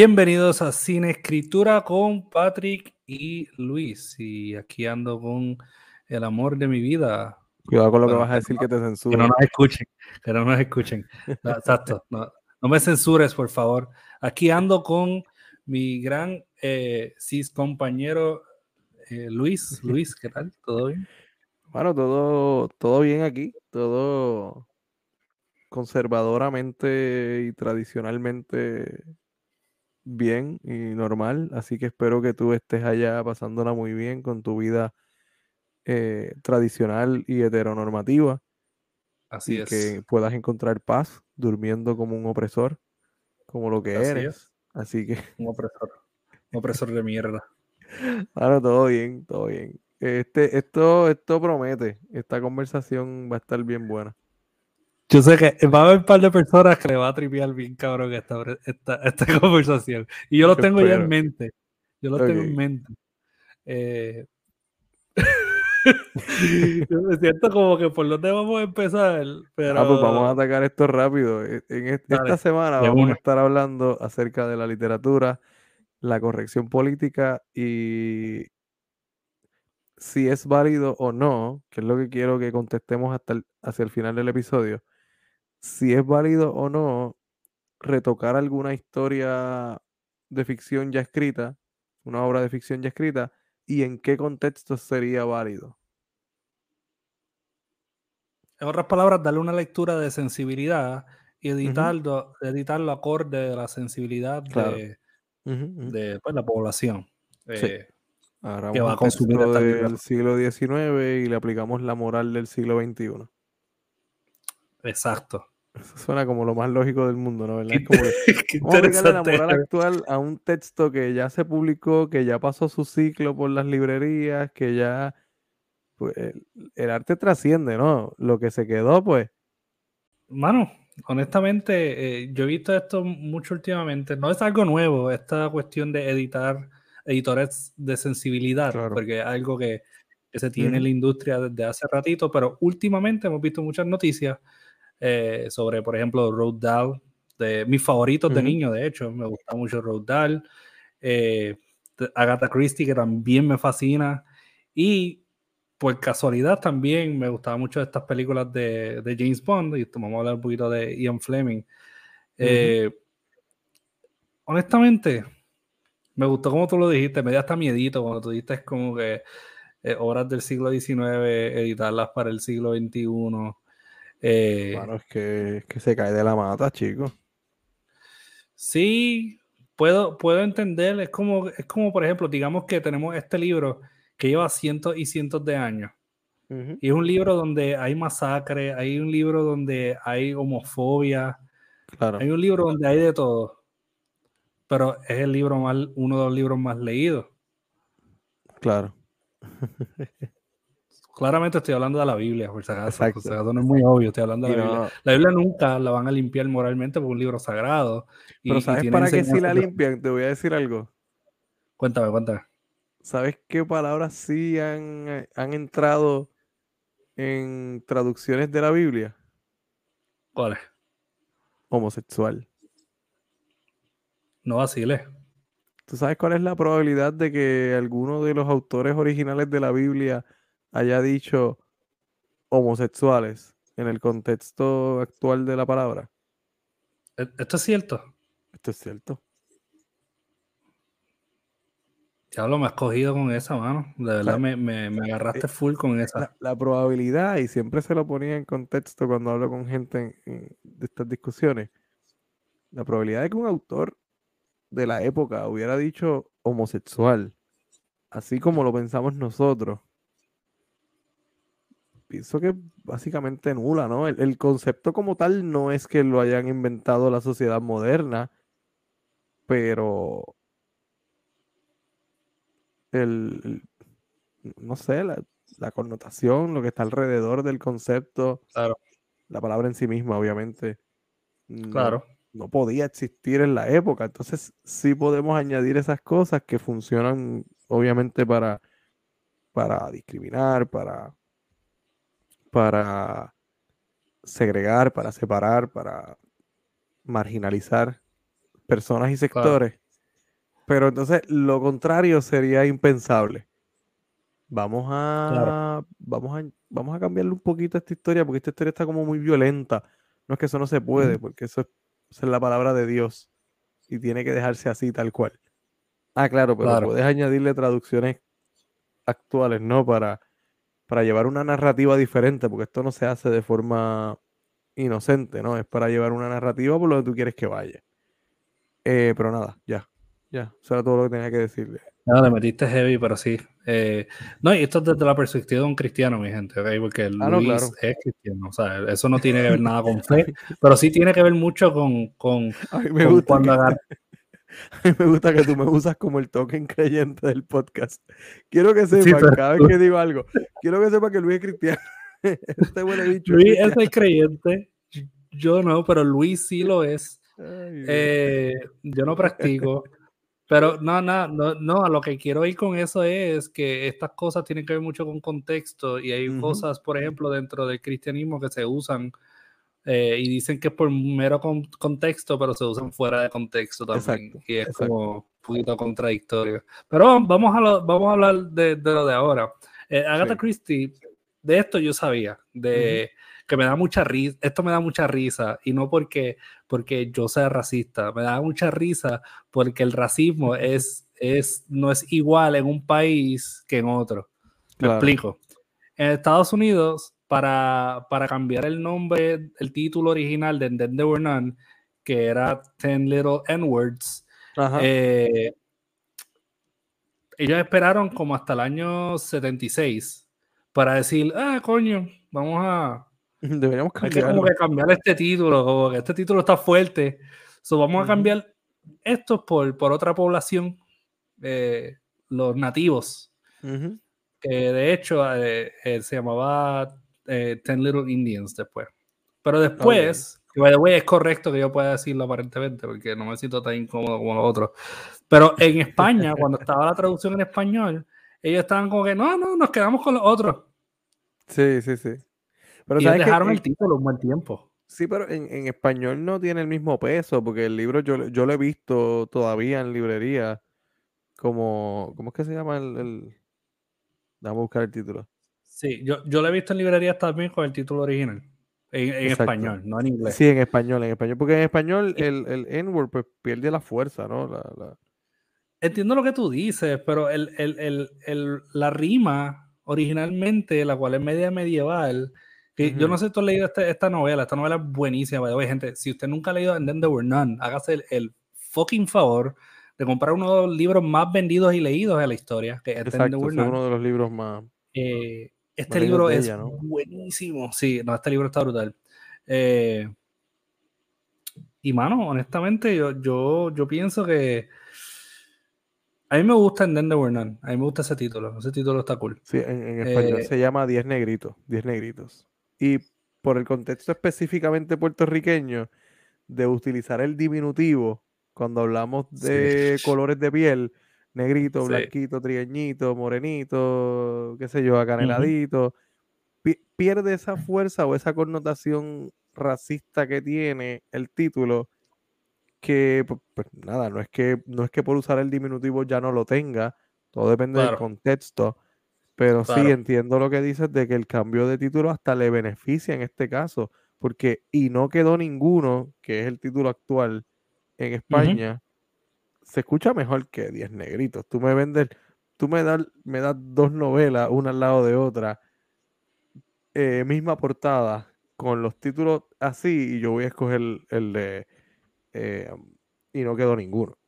Bienvenidos a Cine Escritura con Patrick y Luis. Y aquí ando con el amor de mi vida. Cuidado con lo que vas a decir que, te censuren. Que no nos escuchen, que no nos escuchen. Exacto. No, me censures, por favor. Aquí ando con mi gran eh, cis compañero eh, Luis. Luis, ¿qué tal? ¿Todo bien? Bueno, todo, todo bien aquí. Todo conservadoramente y tradicionalmente bien y normal, así que espero que tú estés allá pasándola muy bien con tu vida eh, tradicional y heteronormativa. Así y es. que puedas encontrar paz durmiendo como un opresor, como lo que eres. Así que. Un opresor. Un opresor de mierda. Bueno, todo bien, todo bien. Este, esto, esto promete. Esta conversación va a estar bien buena. Yo sé que va a haber un par de personas que le va a tripear bien cabrón esta, esta, esta conversación. Y yo lo tengo ya en mente. Yo lo tengo en mente. Eh... yo me siento como que por dónde vamos a empezar. Pero... Ah, pues vamos a atacar esto rápido. E, en esta semana vamos a estar hablando acerca de la literatura, la corrección política y si es válido o no, que es lo que quiero que contestemos hasta hacia el final del episodio si es válido o no retocar alguna historia de ficción ya escrita, una obra de ficción ya escrita, y en qué contexto sería válido. En otras palabras, darle una lectura de sensibilidad y editarlo, editarlo acorde a la sensibilidad de, pues, la población. Eh, que va a consumir del siglo XIX y le aplicamos la moral del siglo XXI. Exacto. Eso suena como lo más lógico del mundo, ¿no? ¿Verdad? Como que, vamos a la moral actual a un texto que ya se publicó, que ya pasó su ciclo por las librerías, que ya pues, el, arte trasciende, ¿no? Lo que se quedó, pues. Mano, honestamente, eh, yo he visto esto mucho últimamente. No es algo nuevo, esta cuestión de editar editores de sensibilidad, porque es algo que, se tiene en la industria desde hace ratito, pero últimamente hemos visto muchas noticias eh, sobre, por ejemplo, Road Dahl, de mis favoritos de niño, de hecho, me gusta mucho Road Dahl, eh, Agatha Christie, que también me fascina, y por casualidad también me gustaban mucho estas películas de, de, James Bond, y vamos a hablar un poquito de Ian Fleming. Eh, honestamente, me gustó como tú lo dijiste, me dio hasta miedito cuando tú dijiste como que obras del siglo XIX, editarlas para el siglo XXI. Eh, bueno, es que, que se cae de la mata, chicos. Sí, puedo, puedo entender. Es como, es como, por ejemplo, digamos que tenemos este libro que lleva cientos y cientos de años. Y es un libro donde hay masacre, hay un libro donde hay homofobia, hay un libro donde hay de todo. Pero es el libro más, uno de los libros más leídos. Claro. Claramente estoy hablando de la Biblia, por si acaso. no es muy obvio, estoy hablando de la Biblia. La Biblia nunca la van a limpiar moralmente por un libro sagrado. Pero ¿sabes para qué sí la limpian? Te voy a decir algo. Cuéntame, cuéntame. ¿Sabes qué palabras sí han, han entrado en traducciones de la Biblia? ¿Cuáles? Homosexual. No vaciles. ¿Tú sabes cuál es la probabilidad de que alguno de los autores originales de la Biblia haya dicho homosexuales en el contexto actual de la palabra. ¿E-, ¿Esto es cierto? Esto es cierto. Ya lo me has cogido con esa, mano. De verdad me, me, agarraste eh, full con esa. La, probabilidad, y siempre se lo ponía en contexto cuando hablo con gente de estas discusiones, la probabilidad de que un autor de la época hubiera dicho homosexual, así como lo pensamos nosotros, pienso que básicamente nula, ¿no? El, concepto como tal no es que lo hayan inventado la sociedad moderna, pero el, no sé, la, connotación, lo que está alrededor del concepto, claro. la palabra en sí misma, obviamente, claro. no podía existir en la época. Entonces, sí podemos añadir esas cosas que funcionan, obviamente, para, para discriminar, para para segregar, para separar, para marginalizar personas y sectores. Pero entonces lo contrario sería impensable. Vamos a, vamos a, vamos a cambiarle un poquito esta historia porque esta historia está como muy violenta. No es que eso no se puede, porque eso es, la palabra de Dios y tiene que dejarse así tal cual. Ah, claro, pero puedes añadirle traducciones actuales, ¿no? Para, para llevar una narrativa diferente, porque esto no se hace de forma inocente, ¿no? Es para llevar una narrativa por lo que tú quieres que vaya. Eh, pero nada, ya. Ya, eso era todo lo que tenía que decirle. No, le metiste heavy, pero sí. Eh, no, y esto es desde la perspectiva de un cristiano, mi gente, ¿ok? Porque ah, Luis es cristiano, o sea, eso no tiene que ver nada con fe, pero sí tiene que ver mucho con, con, me gusta cuando que, A mí me gusta que tú me usas como el token creyente del podcast. Quiero que sepa, cada vez que digo algo, quiero que sepa que Luis es cristiano. este bicho. Luis es el creyente, yo no, pero Luis sí lo es. Eh, yo no practico. Pero no, no, no, no, a lo que quiero ir con eso es que estas cosas tienen que ver mucho con contexto y hay cosas, por ejemplo, dentro del cristianismo que se usan eh, y dicen que es por mero contexto, pero se usan fuera de contexto también. y es como un poquito contradictorio. Pero vamos a, lo, vamos a hablar de, de lo de ahora. Eh, Agatha Christie, de esto yo sabía, de que me da mucha risa, esto me da mucha risa, y no porque, porque yo sea racista, me da mucha risa porque el racismo es, es, no es igual en un país que en otro. Me explico. En Estados Unidos, para, para cambiar el nombre, el título original de Then There Were None, que era Ten Little N-Words, eh, ellos esperaron como hasta el año 76 para decir, ah, coño, vamos a, Deberíamos cambiar. Hay que como que cambiar este título, como que este título está fuerte. So, vamos a cambiar esto por, por otra población, eh, los nativos. Que de hecho eh, eh, se llamaba Ten Little Indians después. Pero después, by the way, es correcto que yo pueda decirlo aparentemente, porque no me siento tan incómodo como los otros. Pero en España, cuando estaba la traducción en español, ellos estaban como que no, no, nos quedamos con los otros. Sí, sí, sí. Pero y dejaron el título un buen tiempo. Sí, pero en, español no tiene el mismo peso, porque el libro yo, yo lo he visto todavía en librería. Como, ¿cómo es que se llama el, el... Vamos a buscar el título. Sí, yo, yo lo he visto en librerías también con el título original. En, español, no en inglés. Sí, en español, en español. Porque en español el, el N-word pues, pierde la fuerza, ¿no? Entiendo lo que tú dices, pero el, el, la rima originalmente, la cual es media medieval, yo no sé si tú has leído este, esta novela, esta novela es buenísima, oye, gente, si usted nunca ha leído And Then There Were None, hágase el, fucking favor de comprar uno de los libros más vendidos y leídos de la historia, que es uno de los libros más... Eh, este libro es buenísimo, sí, no, este libro está brutal. Eh, y mano, honestamente, yo, yo, yo pienso que... A mí me gusta Were None, a mí me gusta ese título, ese título está cool. Sí, en, español eh, se llama Diez Negritos, Diez Negritos. Y por el contexto específicamente puertorriqueño de utilizar el diminutivo cuando hablamos de colores de piel, negrito, blanquito, trigueñito, morenito, qué sé yo, acaneladito, pierde esa fuerza o esa connotación racista que tiene el título que pues, pues, nada, no es que no es que por usar el diminutivo ya no lo tenga, todo depende del contexto, pero sí, entiendo lo que dices de que el cambio de título hasta le beneficia en este caso, porque y no quedó ninguno, que es el título actual en España, se escucha mejor que Diez Negritos. Tú me vendes, tú me das, me das dos novelas, una al lado de otra, eh, misma portada, con los títulos así, y yo voy a escoger el, de eh, y no quedó ninguno.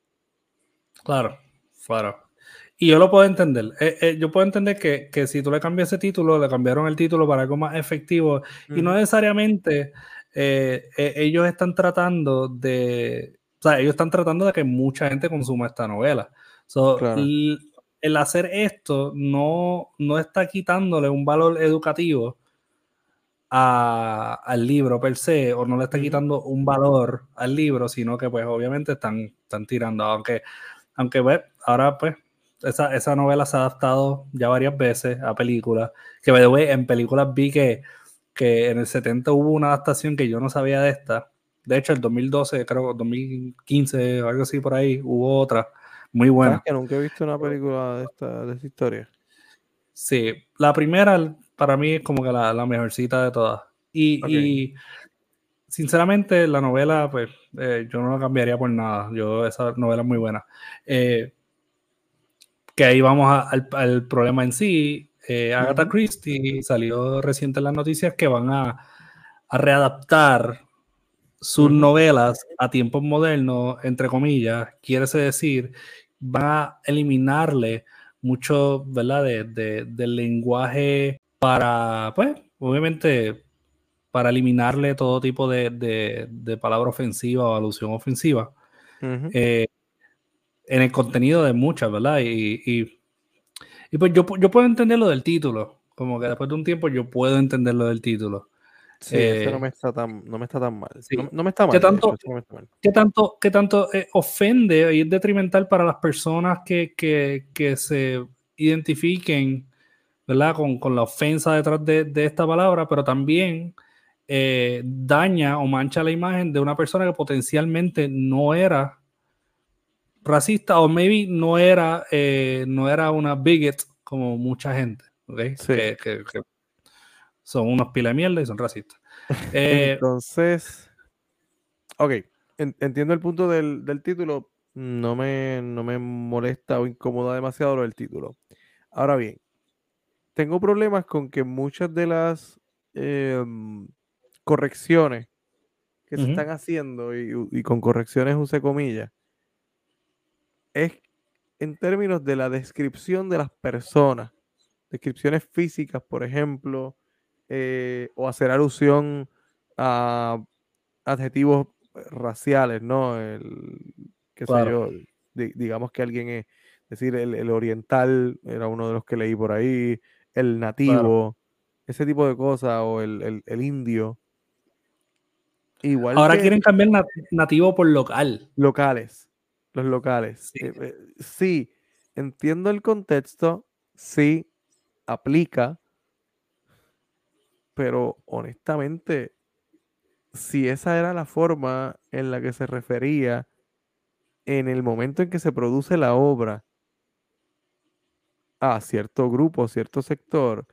Claro, claro. Y yo lo puedo entender. Eh, eh, yo puedo entender que, que, si tú le cambias ese título, le cambiaron el título para algo más efectivo. Y no necesariamente eh, ellos están tratando de. O sea, ellos están tratando de que mucha gente consuma esta novela. el, hacer esto no, no está quitándole un valor educativo a, al libro per se, o no le está quitando un valor al libro, sino que pues obviamente están, están tirando. Aunque, aunque pues, ahora pues esa, esa, novela se ha adaptado ya varias veces a películas. Que, by the way, en películas vi que, que en el 70 hubo una adaptación que yo no sabía de esta. De hecho, el 2012, creo, 2015 o algo así por ahí, hubo otra. Muy buena. que nunca he visto una película de esta, de esta historia. Sí, la primera para mí es como que la, la mejorcita de todas. Y, sinceramente la novela, pues eh, yo no la cambiaría por nada. Yo, esa novela es muy buena. Eh, que ahí vamos al, problema en sí. Eh, Agatha Christie salió reciente en las noticias que van a, a readaptar sus novelas a tiempos modernos, entre comillas, quiere decir, va a eliminarle mucho, ¿verdad?, de, del lenguaje para, pues, obviamente, para eliminarle todo tipo de, de palabra ofensiva o alusión ofensiva eh, en el contenido de muchas, ¿verdad? Y, y, pues yo, yo puedo entender lo del título, como que después de un tiempo yo puedo entender lo del título. Sí, no me está tan, no me está tan mal. No, me está mal. ¿Qué tanto, ¿qué tanto, qué tanto eh, ofende y es detrimental para las personas que, que, que se identifiquen ¿verdad? Con, con, la ofensa detrás de, de esta palabra, pero también eh, daña o mancha la imagen de una persona que potencialmente no era racista o maybe no era, eh, no era una bigot como mucha gente. ¿okay? Que, que, son unos pila de mierda y son racistas. Eh, Entonces, ok, entiendo el punto del, del, título. No me, no me molesta o incomoda demasiado lo del título. Ahora bien, tengo problemas con que muchas de las em, correcciones que se están haciendo, y, y, con correcciones use comillas, es en términos de la descripción de las personas, descripciones físicas, por ejemplo, eh, o hacer alusión a adjetivos raciales, ¿no? El, qué sé yo, digamos que alguien es, decir, el, oriental era uno de los que leí por ahí, el nativo, ese tipo de cosas, o el, indio. Igual Ahora quieren cambiar nativo por local. Locales, los locales. Sí. Eh, eh, sí, entiendo el contexto, sí, aplica, pero honestamente, si esa era la forma en la que se refería en el momento en que se produce la obra a cierto grupo, cierto sector,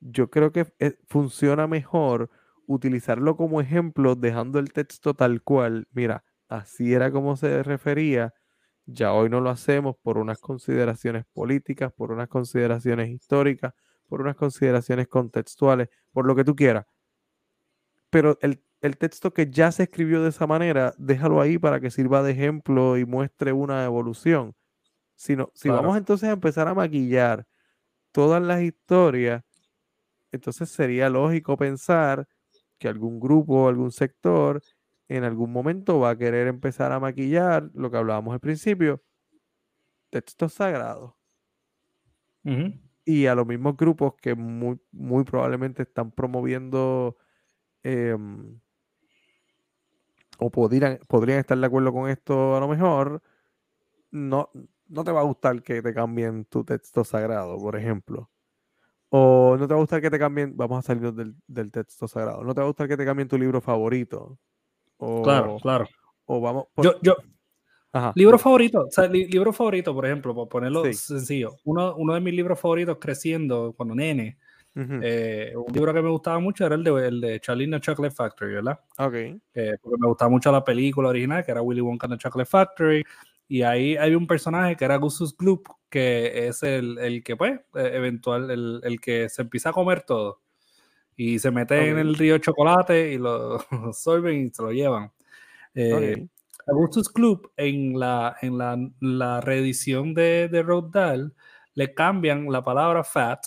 yo creo que eh, funciona mejor utilizarlo como ejemplo dejando el texto tal cual. Mira, así era como se refería. Ya hoy no lo hacemos por unas consideraciones políticas, por unas consideraciones históricas, por unas consideraciones contextuales, por lo que tú quieras. Pero el, texto que ya se escribió de esa manera, déjalo ahí para que sirva de ejemplo y muestre una evolución. Si, si vamos entonces a empezar a maquillar todas las historias, entonces sería lógico pensar que algún grupo, algún sector, en algún momento va a querer empezar a maquillar lo que hablábamos al principio, textos sagrados y a los mismos grupos que muy, muy probablemente están promoviendo em, o podrían, podrían estar de acuerdo con esto a lo mejor, no, no te va a gustar que te cambien tu texto sagrado, por ejemplo. O no te va a gustar que te cambien, vamos a salir del, del texto sagrado, no te va a gustar que te cambien tu libro favorito. O, claro, claro. O vamos. yo, yo, Libro favorito, o sea, libro favorito, por ejemplo, por ponerlo sencillo. Uno, uno de mis libros favoritos creciendo cuando nene, eh, un libro que me gustaba mucho era el de, el de Charlie the Chocolate Factory, ¿verdad? Ok. porque me gustaba mucho la película original, que era Willy Wonka and the Chocolate Factory. Y ahí hay un personaje que era Gustus Gloop, que es el, el que, pues, e, eventual, el, el, que se empieza a comer todo. Y se mete en el río de chocolate y lo absorben y se lo llevan. Eh, Augustus Club en la, en la, la reedición de, de Road Dahl le cambian la palabra fat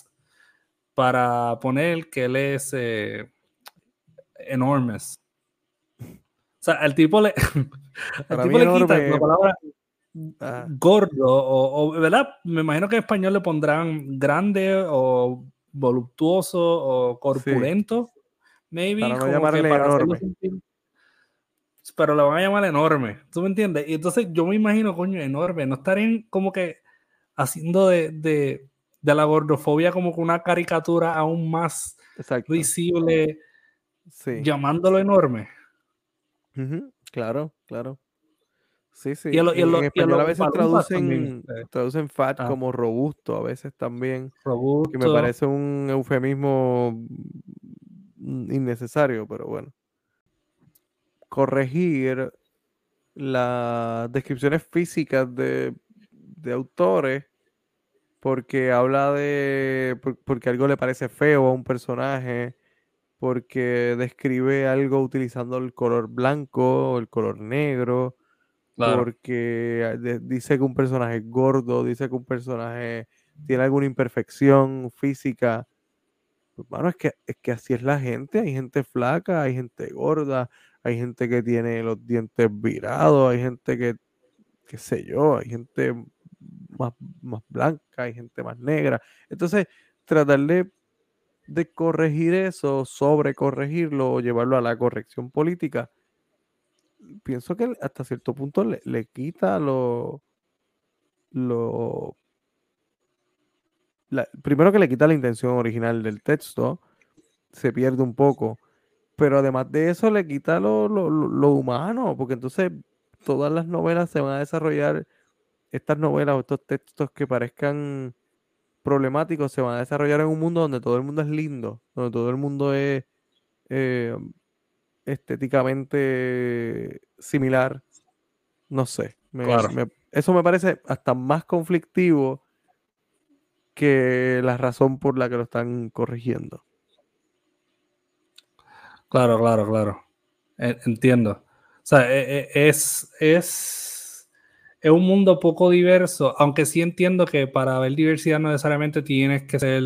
para poner que él es eh, enormes. O sea, al tipo le, al tipo le quita la palabra ah. gordo, o, o, ¿verdad? Me imagino que en español le pondrán grande o voluptuoso o corpulento. Maybe. Para no llamarle enorme pero lo van a llamar enorme. ¿Tú me entiendes? Y entonces yo me imagino, coño, enorme. No estarían como que haciendo de, de, de la gordofobia como que una caricatura aún más visible, llamándolo enorme. Claro, claro. Sí, sí. Y, en, español a veces traducen, eh. traducen fat ah. como robusto, a veces también. Robusto. Que me parece un eufemismo innecesario, pero bueno. Corregir las descripciones físicas de, de autores porque habla de. porque algo le parece feo a un personaje, porque describe algo utilizando el color blanco o el color negro porque dice que un personaje es gordo, dice que un personaje tiene alguna imperfección física. Bueno, pues, es que, es que así es la gente. Hay gente flaca, hay gente gorda, hay gente que tiene los dientes virados, hay gente que, qué sé yo, hay gente más, más blanca, hay gente más negra. Entonces, tratar de, de corregir eso, sobre corregirlo o llevarlo a la corrección política, pienso que hasta cierto punto le, quita lo. lo primero que le quita la intención original del texto, se pierde un poco. Pero además de eso, le quita lo, humano, porque entonces todas las novelas se van a desarrollar, estas novelas o estos textos que parezcan problemáticos, se van a desarrollar en un mundo donde todo el mundo es lindo, donde todo el mundo es eh, estéticamente similar. No sé. eso me parece hasta más conflictivo que la razón por la que lo están corrigiendo. Claro, claro, claro. E, entiendo. O sea, e, e, es, es, es un mundo poco diverso, aunque sí entiendo que para ver diversidad no necesariamente tienes que ser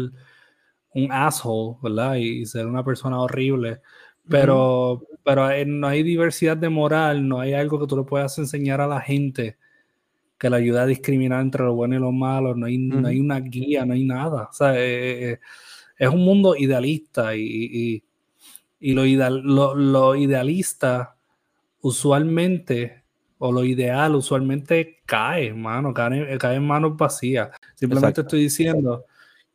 un asshole, ¿verdad? Y ser una persona horrible. Pero, pero no hay diversidad de moral, no hay algo que tú le puedas enseñar a la gente que le ayude a discriminar entre lo bueno y lo malo, no hay, no hay una guía, no hay nada. O sea, eh, eh, es un mundo idealista y, y, lo, ideal, lo, idealista usualmente, o lo ideal usualmente cae, mano, cae, cae en manos vacías. Simplemente estoy diciendo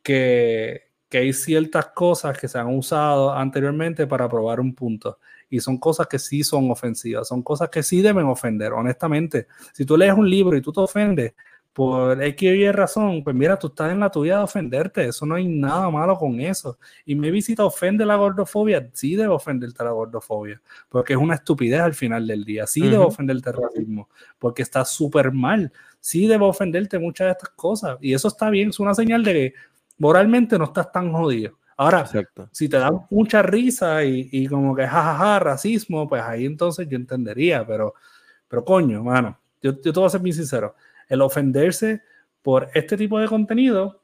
que, que hay ciertas cosas que se han usado anteriormente para probar un punto. Y son cosas que sí son ofensivas, son cosas que sí deben ofender, honestamente. Si tú lees un libro y tú te ofendes por X Y razón, pues mira, tú estás en la tuya de ofenderte, eso no hay nada malo con eso. Y me visita ofende la gordofobia, sí debe ofenderte la gordofobia, porque es una estupidez al final del día, sí debe ofenderte el racismo, porque está súper mal, sí debe ofenderte muchas de estas cosas. Y eso está bien, es una señal de que moralmente no estás tan jodido. Ahora, si te dan mucha risa y, como que jajaja, racismo, pues ahí entonces yo entendería, pero, pero coño, mano, yo, yo te voy a ser muy sincero, el ofenderse por este tipo de contenido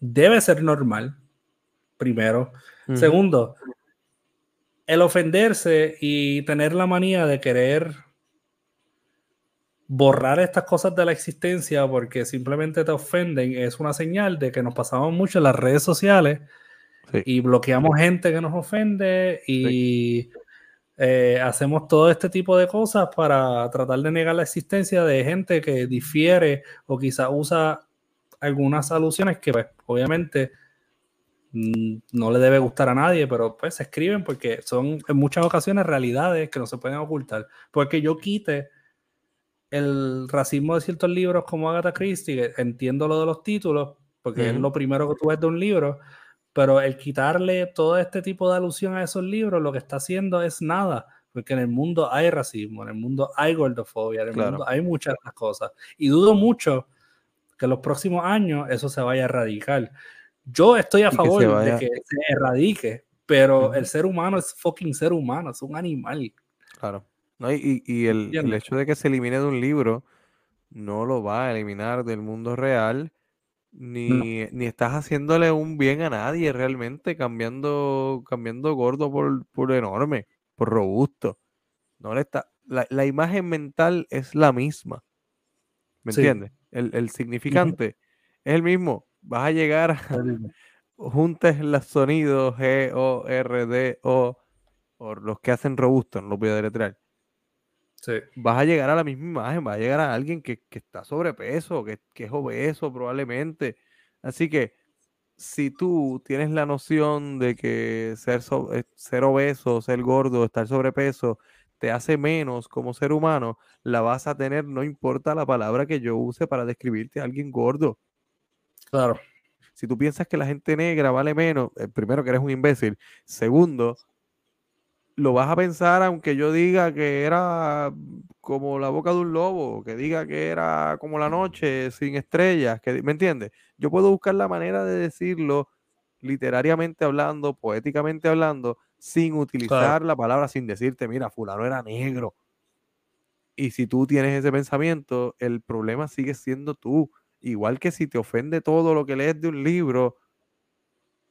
debe ser normal, primero. Segundo, el ofenderse y tener la manía de querer borrar estas cosas de la existencia porque simplemente te ofenden es una señal de que nos pasamos mucho en las redes sociales y bloqueamos gente que nos ofende y eh, hacemos todo este tipo de cosas para tratar de negar la existencia de gente que difiere o quizá usa algunas alusiones que pues, obviamente mm, no le debe gustar a nadie, pero pues se escriben porque son en muchas ocasiones realidades que no se pueden ocultar. Porque yo quite el racismo de ciertos libros como Agatha Christie, entiendo lo de los títulos, porque es lo primero que tú ves de un libro, pero el quitarle todo este tipo de alusión a esos libros, lo que está haciendo es nada, porque en el mundo hay racismo, en el mundo hay gordofobia, en el mundo hay muchas cosas. Y dudo mucho que en los próximos años eso se vaya a erradicar. Yo estoy a favor de que se erradique, pero el ser humano es fucking ser humano, es un animal. Claro. No, y, el, hecho de que se elimine de un libro no lo va a eliminar del mundo real, ni, estás haciéndole un bien a nadie realmente, cambiando, cambiando gordo por, por enorme, por robusto. No le está, la, imagen mental es la misma. ¿Me entiendes? El, significante es el mismo. Vas a llegar a, juntes los sonidos G, O, R, D, O, o los que hacen robusto, no lo voy a deletrear vas a llegar a la misma imagen, vas a llegar a alguien que, está sobrepeso, que, que, es obeso probablemente. Así que si tú tienes la noción de que ser, eh, ser obeso, ser gordo, estar sobrepeso, te hace menos como ser humano, la vas a tener, no importa la palabra que yo use para describirte a alguien gordo. Claro. Si tú piensas que la gente negra vale menos, eh, primero que eres un imbécil. Segundo, lo vas a pensar aunque yo diga que era como la boca de un lobo, que diga que era como la noche sin estrellas, que, ¿me entiendes? Yo puedo buscar la manera de decirlo literariamente hablando, poéticamente hablando, sin utilizar la palabra, sin decirte, mira, fulano era negro. Y si tú tienes ese pensamiento, el problema sigue siendo tú. Igual que si te ofende todo lo que lees de un libro,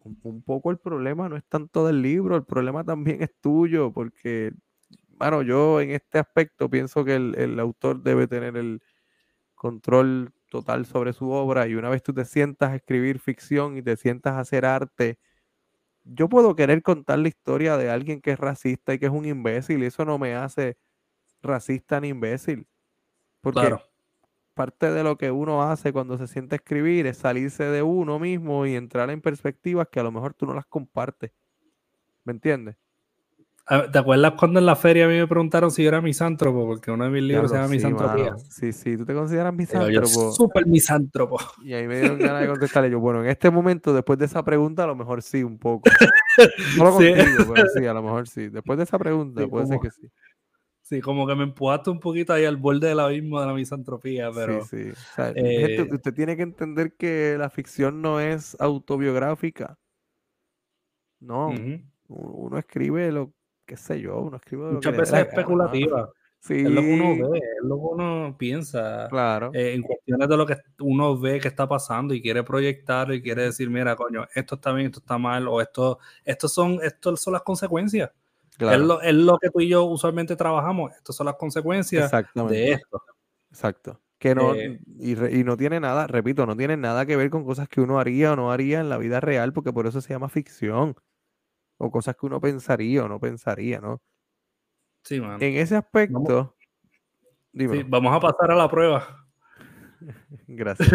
un, poco el problema no es tanto del libro, el problema también es tuyo, porque, bueno, yo en este aspecto pienso que el, el autor debe tener el control total sobre su obra y una vez tú te sientas a escribir ficción y te sientas a hacer arte, yo puedo querer contar la historia de alguien que es racista y que es un imbécil y eso no me hace racista ni imbécil. Porque parte de lo que uno hace cuando se siente escribir es salirse de uno mismo y entrar en perspectivas que a lo mejor tú no las compartes. ¿Me entiendes? ¿Te acuerdas cuando en la feria a mí me preguntaron si yo era misántropo? Porque uno de mis libros se llama Misantropía. Sí, sí, tú te consideras misántropo. Súper misántropo. Y ahí me dieron ganas de contestarle yo, bueno, en este momento, después de esa pregunta, a lo mejor sí, un poco. No lo contigo, pero sí, a lo mejor sí. Después de esa pregunta, puede ser que sí. Sí, como que me empujaste un poquito ahí al borde del abismo de la misantropía, pero... Sí, sí. Eh, usted tiene que entender que la ficción no es autobiográfica. No, uno escribe lo, qué sé yo, uno escribe Muchas veces es especulativa. Sí. Es lo que uno ve, es lo que uno piensa. Claro. Eh, en cuestiones de lo que uno ve que está pasando y quiere proyectar y quiere decir, mira, coño, esto está bien, esto está mal, o esto, esto son, esto son las consecuencias. Es, lo, es, lo, que tú y yo usualmente trabajamos. Estas son las consecuencias de esto. Exacto. Que no, eh, y, y, no tiene nada, repito, no tiene nada que ver con cosas que uno haría o no haría en la vida real, porque por eso se llama ficción. O cosas que uno pensaría o no pensaría, ¿no? Sí, man. En ese aspecto. Vamos, sí, vamos a pasar a la prueba. Gracias.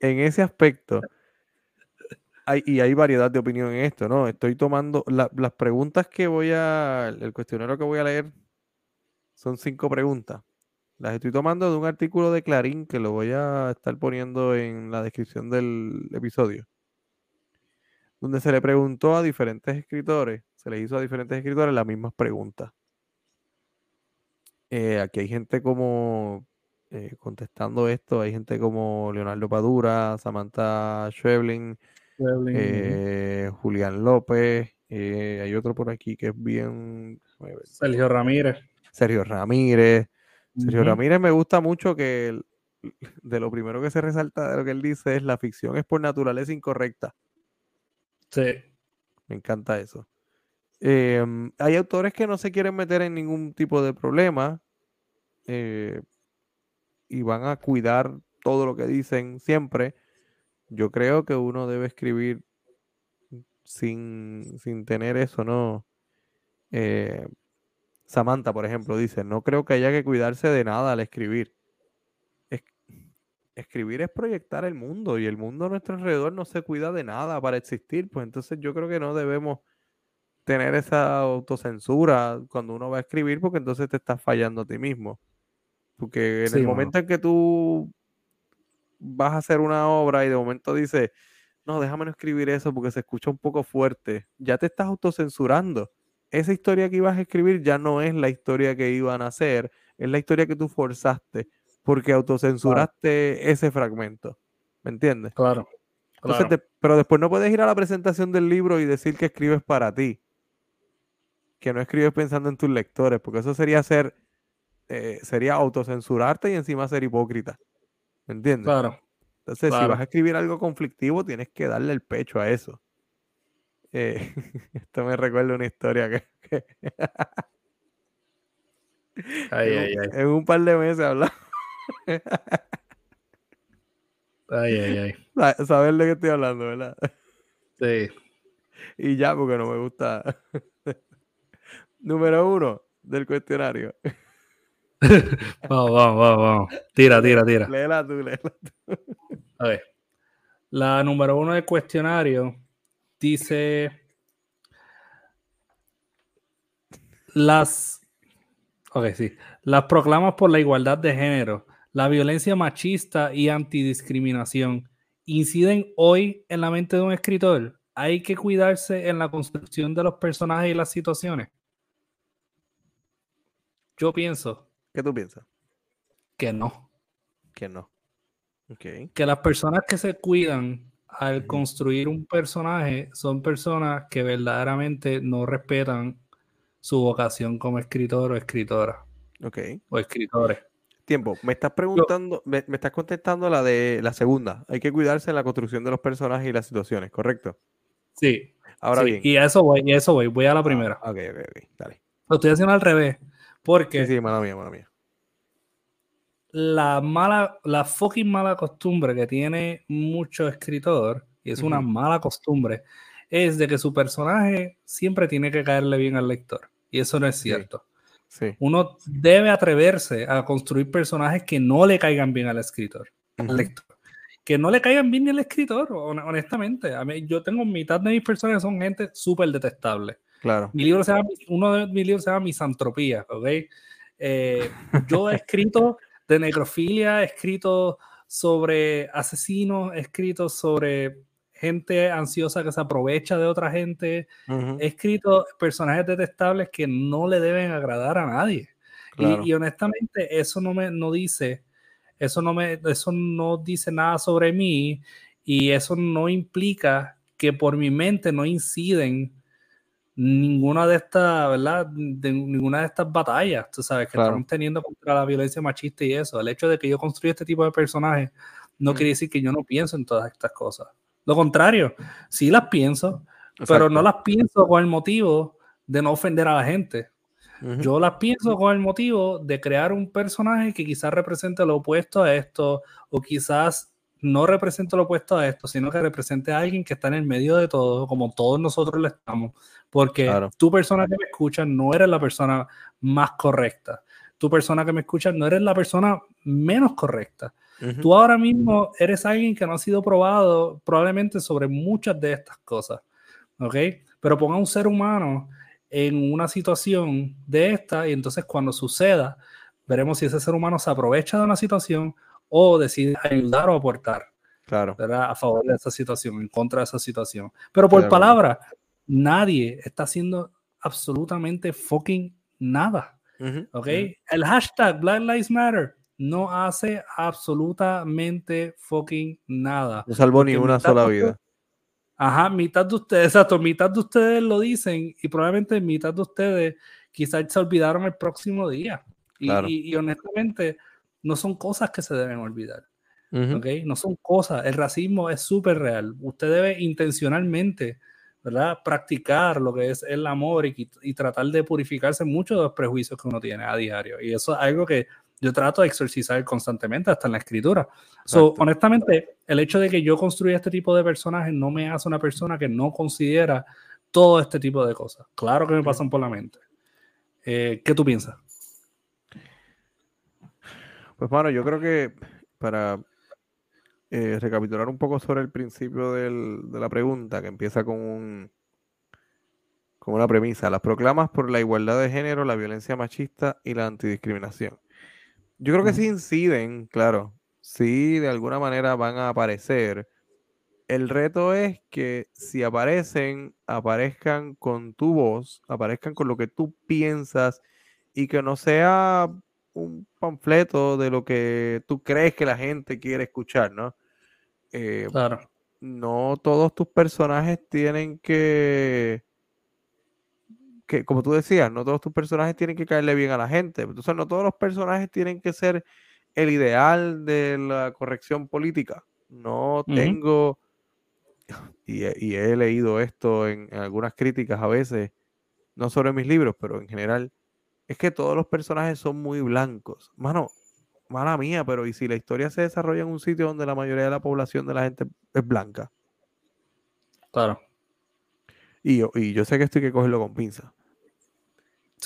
en ese aspecto, y hay variedad de opinión en esto, ¿no? Estoy tomando las preguntas que voy a, el cuestionario que voy a leer son cinco preguntas. Las estoy tomando de un artículo de Clarín que lo voy a estar poniendo en la descripción del episodio, donde se le preguntó a diferentes escritores, se le hizo a diferentes escritores las mismas preguntas. Eh, aquí hay gente como eh, contestando esto, hay gente como Leonardo Padura, Samantha Schweblin, eh, Julián López, eh, hay otro por aquí que es bien... Sergio Ramírez. Sergio Ramírez. Sergio Ramírez me gusta mucho que de lo primero que se resalta de lo que él dice es la ficción es por naturaleza incorrecta. Sí. Me encanta eso. Em, hay autores que no se quieren meter en ningún tipo de problema eh, y van a cuidar todo lo que dicen siempre yo creo que uno debe escribir sin, tener eso, ¿no? Eh, Samantha, por ejemplo, dice, no creo que haya que cuidarse de nada al escribir. escribir es proyectar el mundo y el mundo a nuestro alrededor no se cuida de nada para existir, pues entonces yo creo que no debemos tener esa autocensura cuando uno va a escribir porque entonces te estás fallando a ti mismo. Porque en el momento en que tú vas a hacer una obra y de momento dices, no, déjame no escribir eso porque se escucha un poco fuerte, ya te estás autocensurando. Esa historia que ibas a escribir ya no es la historia que iban a hacer, es la historia que tú forzaste porque autocensuraste ese fragmento. ¿Me entiendes? Claro. pero después no puedes ir a la presentación del libro y decir que escribes para ti. Que no escribes pensando en tus lectores, porque eso sería ser, eh, sería autocensurarte y encima ser hipócrita. ¿Me entiendes? Claro. Entonces, si vas a escribir algo conflictivo, tienes que darle el pecho a eso. Eh, esto me recuerda una historia que. ay, ay, ay. En un par de meses hablamos. ay, ay, ay. Saber de qué estoy hablando, ¿verdad? Sí. Y ya, porque no me gusta. Número uno del cuestionario. vamos, vamos, vamos, Tira, tira, tira. Léela tú, léela tú. A ver. La número uno del cuestionario dice las Ok, sí. Las proclamas por la igualdad de género, la violencia machista y antidiscriminación inciden hoy en la mente de un escritor. Hay que cuidarse en la construcción de los personajes y las situaciones. Yo pienso. ¿Qué tú piensas? Que no. Que no. Okay. Que las personas que se cuidan al construir un personaje son personas que verdaderamente no respetan su vocación como escritor o escritora. Ok. O escritores. Tiempo, me estás preguntando, me, estás contestando la de la segunda. Hay que cuidarse en la construcción de los personajes y las situaciones, ¿correcto? Sí. Ahora bien. Y a eso voy, y a eso voy. Voy a la ah, primera. ok, ok, ok. Dale. Lo estoy haciendo al revés. Porque. Sí, sí, mala mía, mala mía. La mala, la fucking mala costumbre que tiene mucho escritor, y es una mala costumbre, es de que su personaje siempre tiene que caerle bien al lector. Y eso no es cierto. Uno debe atreverse a construir personajes que no le caigan bien al escritor, al lector. Que no le caigan bien ni al escritor, honestamente. A mí, yo tengo mitad de mis personajes son gente súper detestable. Claro. Mi libro se llama, uno de mis libros se llama Misantropía, ¿ok? Eh, yo he escrito de necrofilia, he escrito sobre asesinos, he escrito sobre gente ansiosa que se aprovecha de otra gente. He escrito personajes detestables que no le deben agradar a nadie. Y, honestamente, eso no me no dice, eso no me, eso no dice nada sobre mí y eso no implica que por mi mente no inciden ninguna de estas, ¿verdad? De ninguna de estas batallas, tú sabes, que estamos teniendo contra la violencia machista y eso. El hecho de que yo construya este tipo de personajes no quiere decir que yo no pienso en todas estas cosas. Lo contrario, sí las pienso, pero no las pienso con el motivo de no ofender a la gente. Yo las pienso con el motivo de crear un personaje que quizás represente lo opuesto a esto, o quizás no represente lo opuesto a esto, sino que represente a alguien que está en el medio de todo, como todos nosotros le estamos. Porque tu persona que me escucha no eres la persona más correcta. Tu persona que me escucha no eres la persona menos correcta. Tú ahora mismo eres alguien que no ha sido probado probablemente sobre muchas de estas cosas, ¿ok? Pero ponga un ser humano en una situación de esta y entonces cuando suceda, veremos si ese ser humano se aprovecha de una situación o decide ayudar o aportar. Claro. A favor de esa situación, en contra de esa situación. Pero por palabra, nadie está haciendo absolutamente fucking nada. ¿Ok? El hashtag Black Lives Matter no hace absolutamente fucking nada. No salvó ni una sola vida. Ajá, mitad de ustedes, exacto, mitad de ustedes lo dicen y probablemente mitad de ustedes quizás se olvidaron el próximo día. Y, honestamente, no son cosas que se deben olvidar. No son cosas. El racismo es súper real. Usted debe intencionalmente, ¿verdad? Practicar lo que es el amor y, y tratar de purificarse muchos de los prejuicios que uno tiene a diario. Y eso es algo que yo trato de exorcizar constantemente hasta en la escritura. So, honestamente, el hecho de que yo construya este tipo de personajes no me hace una persona que no considera todo este tipo de cosas. Claro que me pasan por la mente. Eh, ¿Qué tú piensas? Pues bueno, yo creo que para eh, recapitular un poco sobre el principio de la pregunta, que empieza con un con una premisa, las proclamas por la igualdad de género, la violencia machista y la antidiscriminación. Yo creo que sí inciden, claro. Sí, de alguna manera van a aparecer. El reto es que si aparecen, aparezcan con tu voz, aparezcan con lo que tú piensas y que no sea un panfleto de lo que tú crees que la gente quiere escuchar, ¿no? Eh, claro. No todos tus personajes tienen que que, como tú decías, no todos tus personajes tienen que caerle bien a la gente. Entonces, no todos los personajes tienen que ser el ideal de la corrección política. No tengo, y, he leído esto en, algunas críticas a veces, no sobre mis libros, pero en general, es que todos los personajes son muy blancos. Mano, mala mía, pero ¿y si la historia se desarrolla en un sitio donde la mayoría de la población de la gente es blanca? Claro. Y yo, y yo sé que esto hay que cogerlo con pinza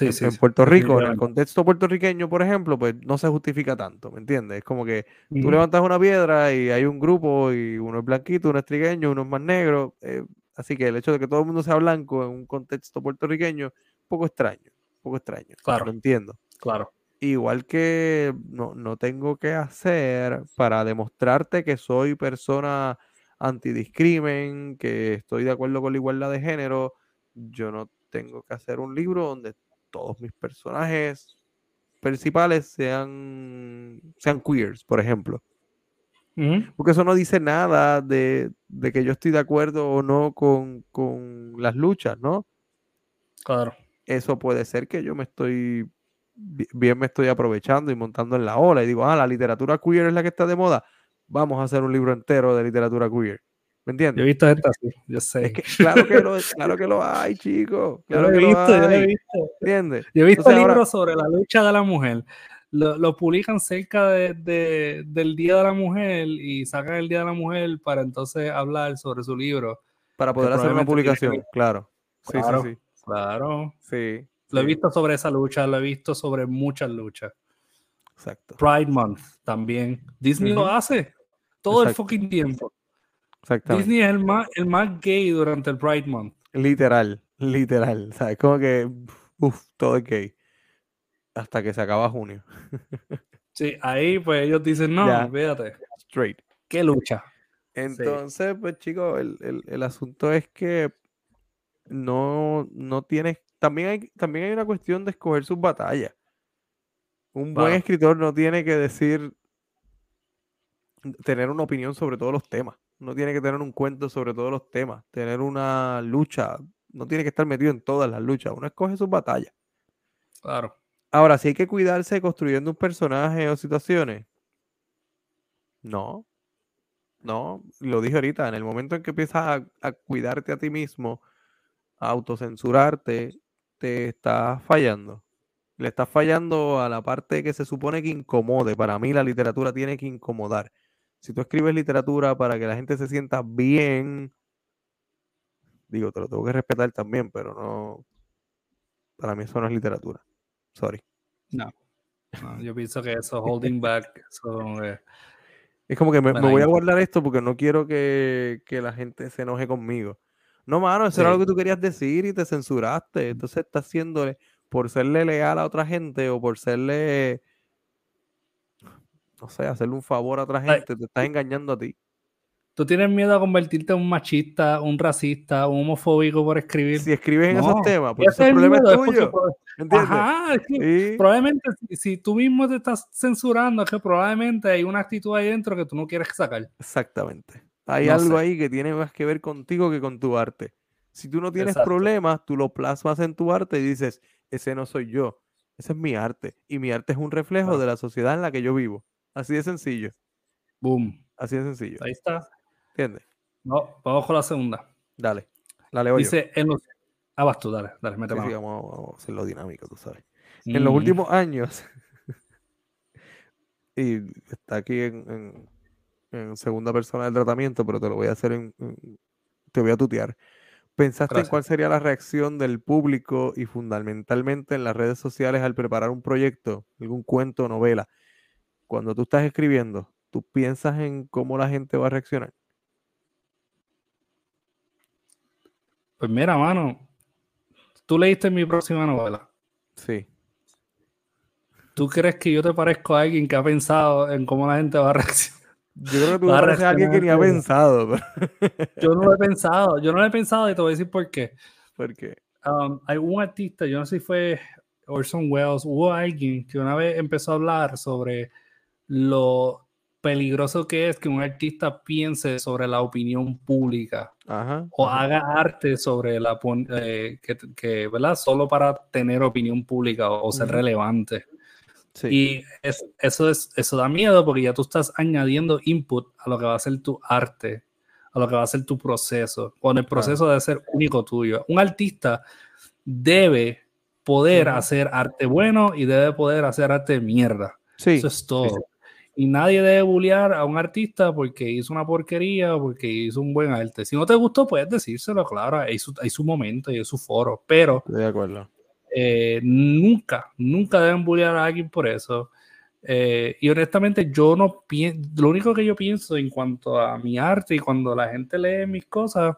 en, Puerto Rico, en el contexto puertorriqueño, por ejemplo, pues no se justifica tanto, ¿me entiendes? Es como que tú levantas una piedra y hay un grupo y uno es blanquito, uno es trigueño, uno es más negro. Eh, así que el hecho de que todo el mundo sea blanco en un contexto puertorriqueño, un poco extraño, poco extraño. Claro. Lo entiendo. Claro. Igual que no, no tengo que hacer para demostrarte que soy persona antidiscrimen, que estoy de acuerdo con la igualdad de género, yo no tengo que hacer un libro donde todos mis personajes principales sean, sean queers, por ejemplo. Porque eso no dice nada de, que yo estoy de acuerdo o no con, con, las luchas, ¿no? Claro. Eso puede ser que yo me estoy, bien me estoy aprovechando y montando en la ola y digo, ah, la literatura queer es la que está de moda. Vamos a hacer un libro entero de literatura queer. ¿Me entiendes? Yo he visto esta, sí, yo sé. claro, que lo, claro que lo hay, chicos. Claro yo lo he visto, yo lo he visto. ¿Entiendes? Yo he visto libros sobre la lucha de la mujer. Lo, publican cerca de, del Día de la Mujer y sacan el Día de la Mujer para entonces hablar sobre su libro. Para poder hacer una publicación, claro. Sí, sí, sí. Claro. Sí. Lo he visto sobre esa lucha, lo he visto sobre muchas luchas. Exacto. Pride Month también. Disney lo hace todo el fucking tiempo. Disney es el más, el más gay durante el Pride Month. Literal, literal. ¿Sabes? Como que, uff, todo es gay. Hasta que se acaba junio. sí, ahí pues ellos dicen, no, fíjate. Straight. ¿Qué lucha? Entonces, pues chicos, el, asunto es que no, no tienes. También hay, también hay una cuestión de escoger sus batallas. Un buen escritor no tiene que decir, tener una opinión sobre todos los temas. No tiene que tener un cuento sobre todos los temas, tener una lucha, no tiene que estar metido en todas las luchas, uno escoge sus batallas. Claro. Ahora, si hay que cuidarse construyendo un personaje o situaciones, no, no, lo dije ahorita, en el momento en que empiezas a, cuidarte a ti mismo, autocensurarte, te estás fallando. Le estás fallando a la parte que se supone que incomode. Para mí la literatura tiene que incomodar si tú escribes literatura para que la gente se sienta bien, digo, te lo tengo que respetar también, pero no, para mí eso no es literatura. Sorry. No, yo pienso que eso, holding back, eh, es como que me, voy a guardar esto porque no quiero que, la gente se enoje conmigo. No, mano, eso era lo que tú querías decir y te censuraste. Entonces estás haciéndole por serle leal a otra gente o por serle no sé, hacerle un favor a otra gente, te estás engañando a ti. ¿Tú tienes miedo a convertirte en un machista, un racista, un homofóbico por escribir? Si escribes en esos temas, pues ese problema es tuyo. ¿Entiendes? Ajá, probablemente si, tú mismo te estás censurando, es que probablemente hay una actitud ahí dentro que tú no quieres sacar. Exactamente. Hay algo ahí que tiene más que ver contigo que con tu arte. Si tú no tienes problemas, tú lo plasmas en tu arte y dices, ese no soy yo, ese es mi arte. Y mi arte es un reflejo de la sociedad en la que yo vivo. Así de sencillo. Boom. Así de sencillo. Ahí está. ¿Entiendes? No, vamos con la segunda. Dale. La leo Dice, en los... Ah, vas tú, dale, dale, mete sí, vamos, a hacerlo dinámico, tú sabes. En los mm. últimos años, y está aquí en, segunda persona del tratamiento, pero te lo voy a hacer en, te voy a tutear. ¿Pensaste en cuál sería la reacción del público y fundamentalmente en las redes sociales al preparar un proyecto, algún cuento o novela? cuando tú estás escribiendo, tú piensas en cómo la gente va a reaccionar. Pues mira, mano, tú leíste mi próxima novela. Sí. ¿Tú crees que yo te parezco a alguien que ha pensado en cómo la gente va a reaccionar? Yo creo que tú a alguien que ni ha pensado. Yo no lo he pensado, yo no lo he pensado y te voy a decir por qué. ¿Por qué? Um, hay un artista, yo no sé si fue Orson Welles, hubo alguien que una vez empezó a hablar sobre lo peligroso que es que un artista piense sobre la opinión pública o haga arte sobre la eh, que, ¿verdad? Solo para tener opinión pública o, ser relevante. Y eso, es, eso da miedo porque ya tú estás añadiendo input a lo que va a ser tu arte, a lo que va a ser tu proceso, cuando el proceso debe ser único tuyo. Un artista debe poder hacer arte bueno y debe poder hacer arte de mierda. Eso es todo. Y nadie debe bullear a un artista porque hizo una porquería o porque hizo un buen arte. Si no te gustó, puedes decírselo, claro, hay su, hay su momento y es su foro, pero de acuerdo. Eh, nunca, nunca deben bullear a alguien por eso. Eh, y honestamente, yo no pienso, lo único que yo pienso en cuanto a mi arte y cuando la gente lee mis cosas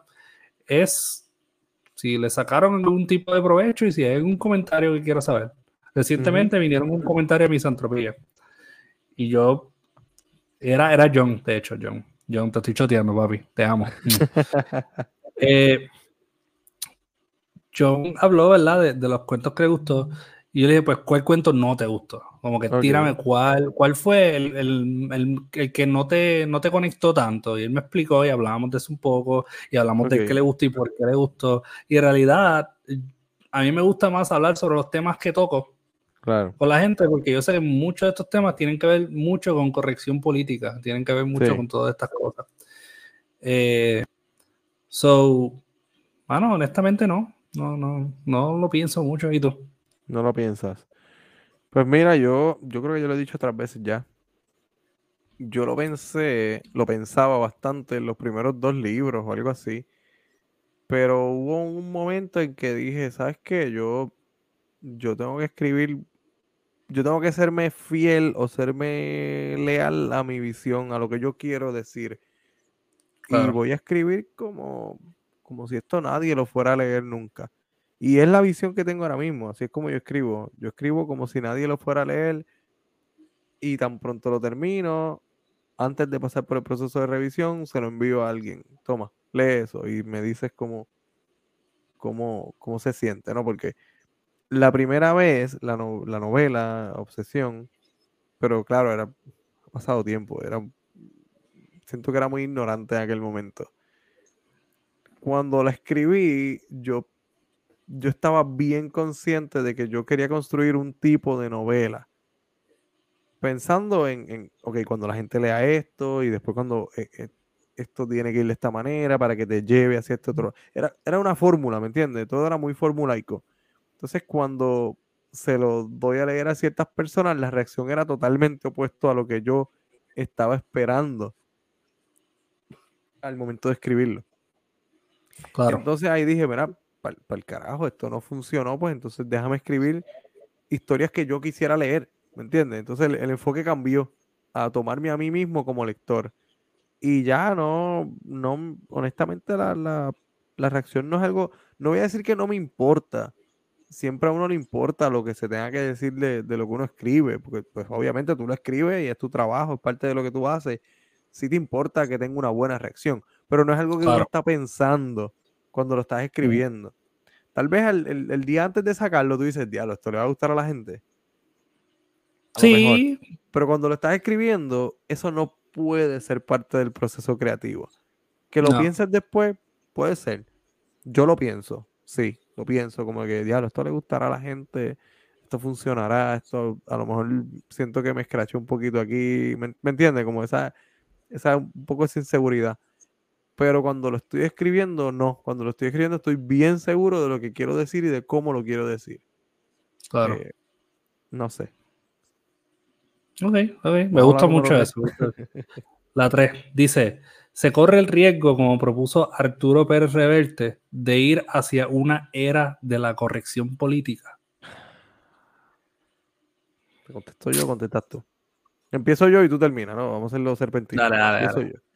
es si le sacaron algún tipo de provecho y si hay algún comentario que quiero saber. Recientemente vinieron un comentario de misantropía. Y yo. Era, era John, de hecho, John. John, te estoy choteando, papi. Te amo. eh, John habló, ¿verdad? De, de, los cuentos que le gustó. Y yo le dije, pues, ¿cuál cuento no te gustó? Como que tírame cuál, cuál fue el, el, el, el, que no te, no te conectó tanto. Y él me explicó y hablábamos de eso un poco y hablamos de qué le gustó y por qué le gustó. Y en realidad, a mí me gusta más hablar sobre los temas que toco claro. con la gente, porque yo sé que muchos de estos temas tienen que ver mucho con corrección política, tienen que ver mucho con todas estas cosas. Eh, so, bueno, honestamente no, no, no, no lo pienso mucho. ¿Y tú? No lo piensas. Pues mira, yo, yo creo que yo lo he dicho otras veces ya. Yo lo pensé, lo pensaba bastante en los primeros dos libros o algo así. Pero hubo un momento en que dije, ¿sabes qué? Yo, yo tengo que escribir, yo tengo que serme fiel o serme leal a mi visión, a lo que yo quiero decir. Y voy a escribir como, como si esto nadie lo fuera a leer nunca. Y es la visión que tengo ahora mismo, así es como yo escribo. Yo escribo como si nadie lo fuera a leer y tan pronto lo termino, antes de pasar por el proceso de revisión, se lo envío a alguien. Toma, lee eso y me dices cómo, cómo, cómo se siente, ¿no? Porque la primera vez, la, la novela, Obsesión, pero claro, era pasado tiempo, era siento que era muy ignorante en aquel momento. Cuando la escribí, yo yo estaba bien consciente de que yo quería construir un tipo de novela. Pensando en, ok, cuando la gente lea esto y después cuando eh, eh, esto tiene que ir de esta manera para que te lleve hacia este otro. Era, era una fórmula, ¿me entiendes? Todo era muy formulaico. Entonces, cuando se lo doy a leer a ciertas personas, la reacción era totalmente opuesto a lo que yo estaba esperando al momento de escribirlo. Claro. Entonces ahí dije, mira, para el carajo, esto no funcionó, pues entonces déjame escribir historias que yo quisiera leer, ¿me entiendes? Entonces el, enfoque cambió a tomarme a mí mismo como lector. Y ya no, no, honestamente la, la, la reacción no es algo, no voy a decir que no me importa, siempre a uno le importa lo que se tenga que decir de, de, lo que uno escribe, porque pues obviamente tú lo escribes y es tu trabajo, es parte de lo que tú haces. Sí te importa que tenga una buena reacción, pero no es algo que uno está pensando cuando lo estás escribiendo. Tal vez el, día antes de sacarlo tú dices, diablo, esto le va a gustar a la gente. sí. Pero cuando lo estás escribiendo, eso no puede ser parte del proceso creativo. Que lo pienses después, puede ser. Yo lo pienso, sí, lo pienso, como que, diablo, esto le gustará a la gente, esto funcionará, esto a lo mejor siento que me escraché un poquito aquí, ¿me, ¿me entiendes? Como esa, esa un poco esa inseguridad pero cuando lo estoy escribiendo, no. Cuando lo estoy escribiendo estoy bien seguro de lo que quiero decir y de cómo lo quiero decir. Claro. Eh, no sé. Ok, ok. Me gusta mucho eso. La 3 dice, se corre el riesgo, como propuso Arturo Pérez Reverte, de ir hacia una era de la corrección política. ¿Te contesto yo contestas tú? Empiezo yo y tú terminas, ¿no? Vamos a hacerlo serpentino. Dale, dale, dale. yo.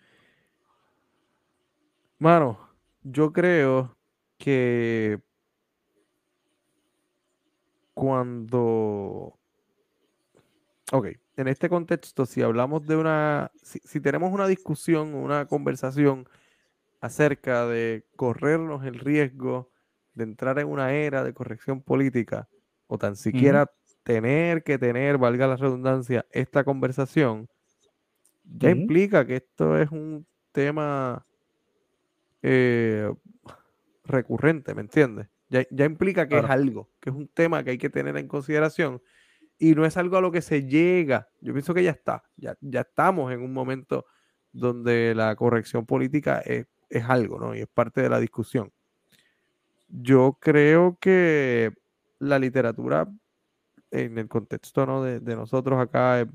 Mano, yo creo que cuando... Ok, en este contexto, si hablamos de una... Si, tenemos una discusión, una conversación acerca de corrernos el riesgo de entrar en una era de corrección política, o tan siquiera tener que tener, valga la redundancia, esta conversación, ya implica que esto es un tema eh, recurrente, ¿me entiendes? Ya, implica que es algo, que es un tema que hay que tener en consideración y no es algo a lo que se llega. Yo pienso que ya está, ya, ya estamos en un momento donde la corrección política es, algo, ¿no? Y es parte de la discusión. Yo creo que la literatura, en el contexto ¿no? de, de nosotros acá, eh,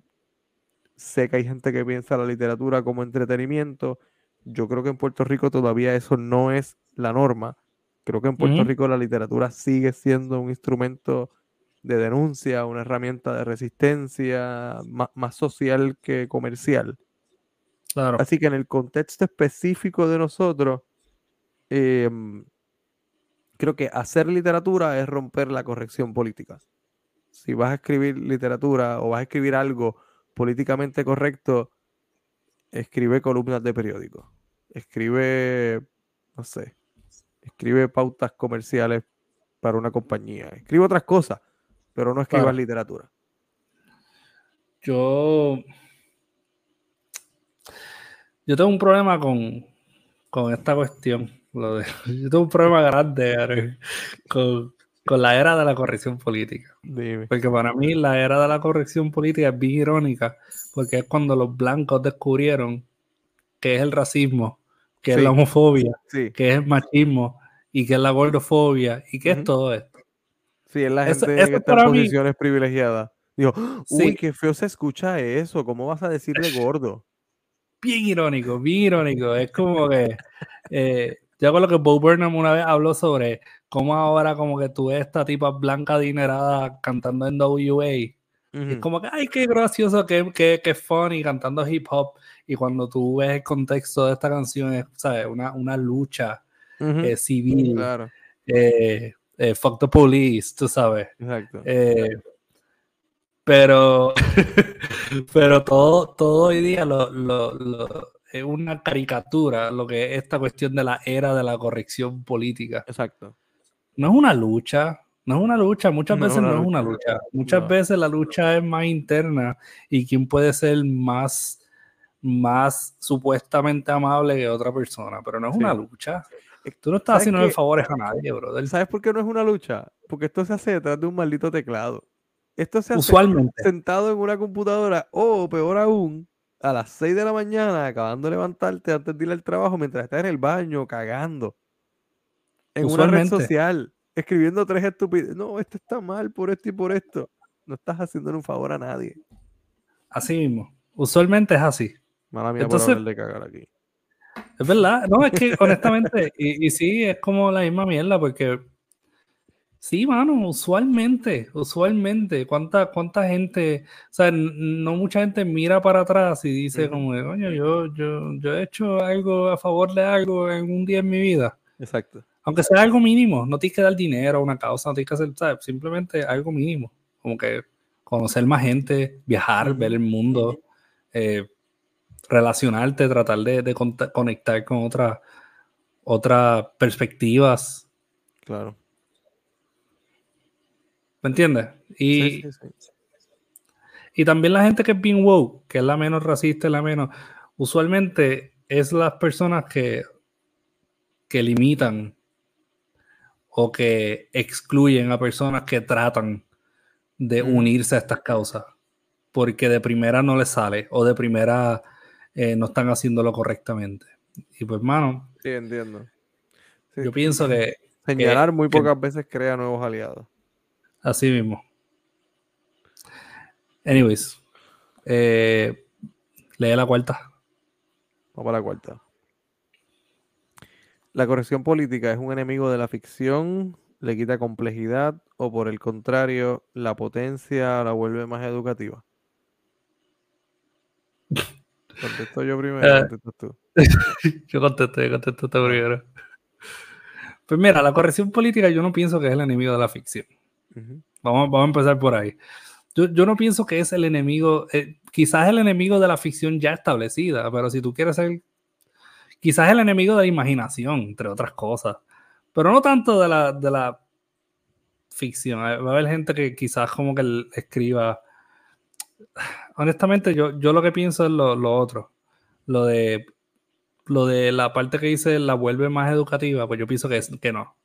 sé que hay gente que piensa la literatura como entretenimiento yo creo que en Puerto Rico todavía eso no es la norma. Creo que en Puerto Rico la literatura sigue siendo un instrumento de denuncia, una herramienta de resistencia más, social que comercial. Claro. Así que en el contexto específico de nosotros, em, creo que hacer literatura es romper la corrección política. si vas a escribir literatura o vas a escribir algo políticamente correcto, escribe columnas de periódico. Escribe, no sé, escribe pautas comerciales para una compañía. Escribe otras cosas, pero no escribas literatura. Yo. Yo tengo un problema con, con esta cuestión. Lo yo tengo un problema grande con, con la era de la corrección política. Porque para mí la era de la corrección política es bien irónica, porque es cuando los blancos descubrieron que es el racismo, que es la homofobia, que es el machismo y que es la gordofobia y que es todo esto. Sí, es la gente que está en posiciones privilegiadas. Digo, uy, qué feo se escucha eso, ¿cómo vas a decirle gordo? Bien irónico, bien irónico. Es como que eh, yo con lo que Bo Burnham una vez habló sobre cómo ahora como que tú ves esta tipa blanca adinerada cantando en WA. Es como que, ay, qué gracioso, qué, qué, qué funny cantando hip hop. Y cuando tú ves el contexto de esta canción, es, ¿sabes? Una, una lucha eh, civil. Claro. Eh, eh, fuck the police, tú sabes. Exacto. pero, pero todo, todo hoy día lo, lo, lo es una caricatura lo que es esta cuestión de la era de la corrección política. Exacto. No es una lucha, no es una lucha, muchas veces no es una lucha. Muchas veces la lucha es más interna y quién puede ser más, más supuestamente amable que otra persona, pero no es una lucha. Tú no estás haciendo favores a nadie, brother. ¿Sabes por qué no es una lucha? Porque esto se hace detrás de un maldito teclado. Esto se hace Usualmente. sentado en una computadora o peor aún, a las 6 de la mañana, acabando de levantarte antes de ir al trabajo, mientras estás en el baño, cagando. En una red social, escribiendo tres estúpidos. No, esto está mal por esto y por esto. No estás haciéndole un favor a nadie. Así mismo. Usualmente es así. Mala mía Entonces, por de cagar aquí. Es verdad. No, es que honestamente, y, y sí, es como la misma mierda, porque Sí, mano, usualmente, usualmente, ¿cuánta, cuánta gente, o sea, no mucha gente mira para atrás y dice como, coño, yo, yo, yo he hecho algo a favor de algo en un día en mi vida. Exacto. Aunque sea algo mínimo, no tienes que dar dinero a una causa, no tienes que hacer, ¿sabes? simplemente algo mínimo, como que conocer más gente, viajar, ver el mundo, eh, relacionarte, tratar de, de conectar con otras otras perspectivas. Claro. ¿Me entiendes? Y, y también la gente que es bien woke, que es la menos racista, la menos, usualmente es las personas que, que limitan o que excluyen a personas que tratan de mm. unirse a estas causas, porque de primera no les sale o de primera eh, no están haciéndolo correctamente. Y pues, mano, sí, entiendo. yo pienso que... Señalar muy pocas veces crea nuevos aliados. Así mismo. Anyways. Eh, lee la cuarta. Vamos a la cuarta. La corrección política es un enemigo de la ficción, le quita complejidad o por el contrario, la potencia la vuelve más educativa. Contesto yo primero, eh, contestas tú. yo contesto, yo contesto primero. Pues mira, la corrección política yo no pienso que es el enemigo de la ficción vamos, vamos, a empezar por ahí. Yo, yo, no pienso que es el enemigo, eh, quizás el enemigo de la ficción ya establecida, pero si tú quieres ser, quizás el enemigo de la imaginación, entre otras cosas, pero no tanto de la, de la ficción. Va a haber gente que quizás como que escriba. Honestamente, yo, yo lo que pienso es lo, lo otro. Lo de lo de la parte que dice la vuelve más educativa, pues yo pienso que, es, que no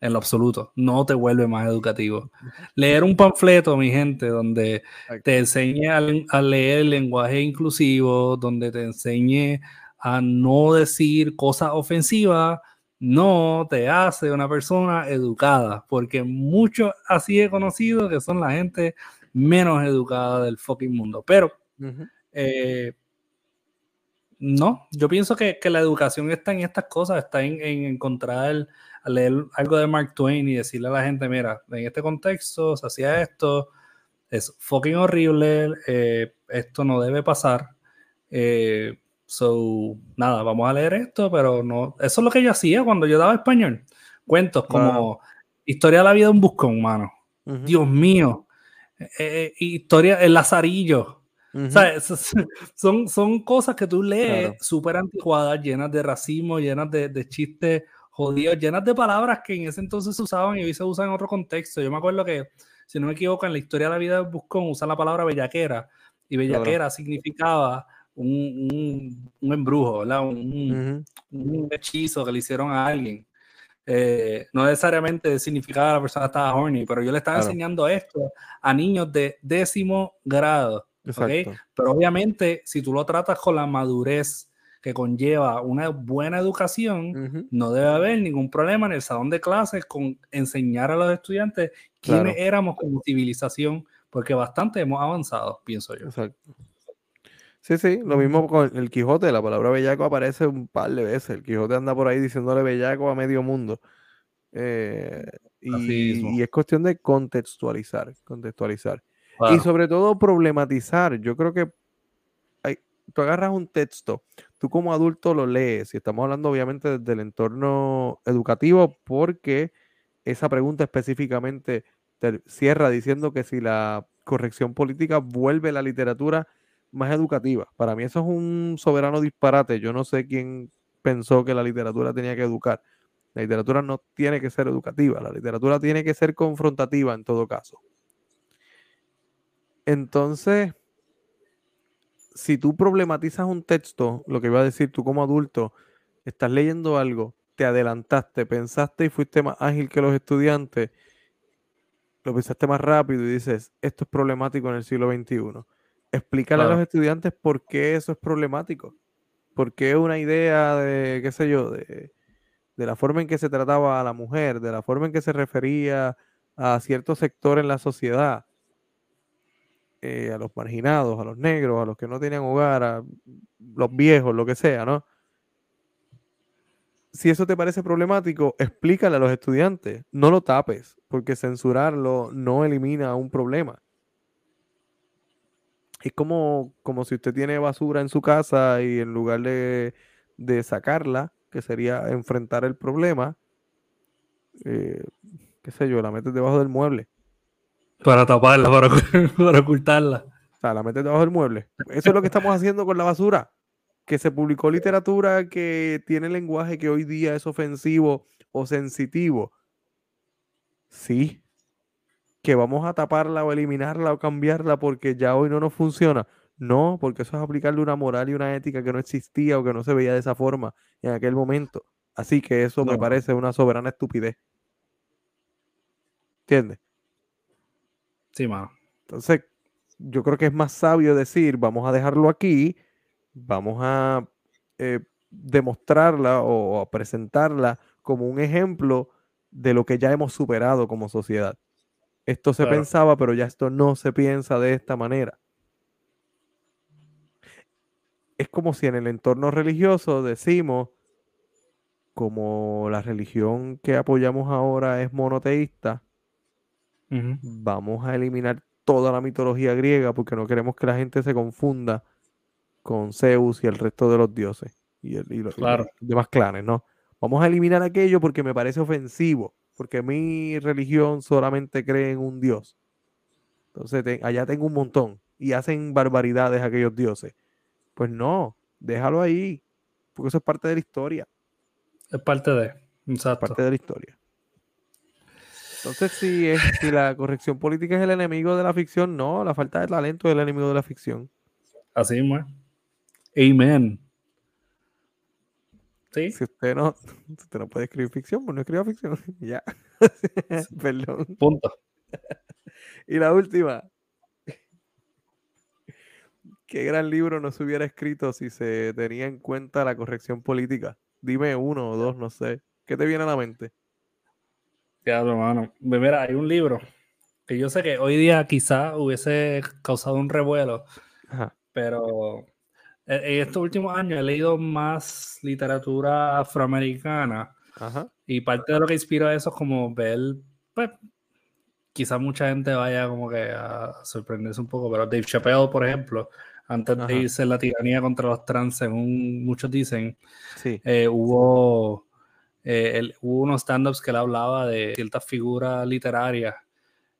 en lo absoluto. No te vuelve más educativo. Leer un panfleto, mi gente, donde te enseñe a, leer el lenguaje inclusivo, donde te enseñe a no decir cosas ofensivas, no te hace una persona educada, porque muchos así he conocido que son la gente menos educada del fucking mundo. Pero, eh, no, yo pienso que, la educación está en estas cosas, está en, en encontrar leer algo de Mark Twain y decirle a la gente, mira, en este contexto se hacía esto, es fucking horrible, eh, esto no debe pasar. Eh, so, nada, vamos a leer esto, pero no, eso es lo que yo hacía cuando yo daba español. Cuentos como Historia de la vida de un buscón, mano. Dios mío. eh, historia, el Lazarillo. son, son cosas que tú lees súper anticuadas, llenas de racismo, llenas de, de, chistes jodidos, llenas de palabras que en ese entonces se usaban y hoy se usan en otro contexto. Yo me acuerdo que, si no me equivoco, en la historia de la vida de Buscón usa la palabra bellaquera y bellaquera significaba un, un, embrujo, Un, un, hechizo que le hicieron a alguien. Eh, no necesariamente significaba que la persona estaba horny, pero yo le estaba enseñando esto a niños de décimo grado. Pero obviamente, si tú lo tratas con la madurez que conlleva una buena educación, no debe haber ningún problema en el salón de clases con enseñar a los estudiantes quiénes éramos como civilización, porque bastante hemos avanzado, pienso yo. Exacto. Sí, sí, lo mismo con el Quijote, la palabra bellaco aparece un par de veces. El Quijote anda por ahí diciéndole bellaco a medio mundo. Eh, y, es cuestión de contextualizar, contextualizar. Y sobre todo problematizar. Yo creo que hay, tú agarras un texto, tú como adulto lo lees, y estamos hablando obviamente del entorno educativo, porque esa pregunta específicamente te cierra diciendo que si la corrección política vuelve la literatura más educativa. Para mí eso es un soberano disparate. Yo no sé quién pensó que la literatura tenía que educar. La literatura no tiene que ser educativa, la literatura tiene que ser confrontativa en todo caso. Entonces, si tú problematizas un texto, lo que iba a decir tú como adulto, estás leyendo algo, te adelantaste, pensaste y fuiste más ágil que los estudiantes, lo pensaste más rápido y dices, esto es problemático en el siglo XXI Explícale a los estudiantes por qué eso es problemático. ¿Por qué una idea de, qué sé yo, de, la forma en que se trataba a la mujer, de la forma en que se refería a cierto sector en la sociedad, eh, a los marginados, a los negros, a los que no tenían hogar, a los viejos, lo que sea, ¿no? Si eso te parece problemático, explícale a los estudiantes, no lo tapes, porque censurarlo no elimina un problema es como, como si usted tiene basura en su casa y en lugar de, sacarla, que sería enfrentar el problema, eh, qué sé yo, la metes debajo del mueble. Para taparla, para, para ocultarla. O sea, la metes debajo del mueble. Eso es lo que estamos haciendo con la basura. Que se publicó literatura que tiene lenguaje que hoy día es ofensivo o sensitivo. Sí, que vamos a taparla o eliminarla o cambiarla porque ya hoy no nos funciona. No, porque eso es aplicarle una moral y una ética que no existía o que no se veía de esa forma en aquel momento. Así que eso me parece una soberana estupidez. ¿Entiendes? Sí, mano. Entonces, yo creo que es más sabio decir, vamos a dejarlo aquí, vamos a eh, demostrarla o a presentarla como un ejemplo de lo que ya hemos superado como sociedad. Esto se pensaba, pero ya esto no se piensa de esta manera. Es como si en el entorno religioso decimos, como la religión que apoyamos ahora es monoteísta, vamos a eliminar toda la mitología griega porque no queremos que la gente se confunda con Zeus y el resto de los dioses y, los, demás clanes, ¿no? Vamos a eliminar aquello porque me parece ofensivo porque mi religión solamente cree en un Dios. Entonces allá tengo un montón y hacen barbaridades aquellos dioses. Pues no, déjalo ahí, porque eso es parte de la historia. Es parte de, exacto. parte de la historia. Entonces, si, es, si la corrección política es el enemigo de la ficción, no, la falta de talento es el enemigo de la ficción. Así es. Amen. Si usted no, usted no puede escribir ficción, pues no escriba ficción. ya. Perdón. Punto. y la última. ¿Qué gran libro no se hubiera escrito si se tenía en cuenta la corrección política? Dime uno o dos, no sé. ¿Qué te viene a la mente? Ya, hermano. Pues mira, hay un libro que yo sé que hoy día quizá hubiese causado un revuelo, pero en estos últimos años he leído más literatura afroamericana y parte de lo que inspira eso es como ver, pues, quizás mucha gente vaya como que a sorprenderse un poco, pero Dave Chappelle, por ejemplo, antes de irse la tiranía contra los trans, según muchos dicen, eh, hubo, eh, hubo unos stand-ups que él hablaba de ciertas figuras literarias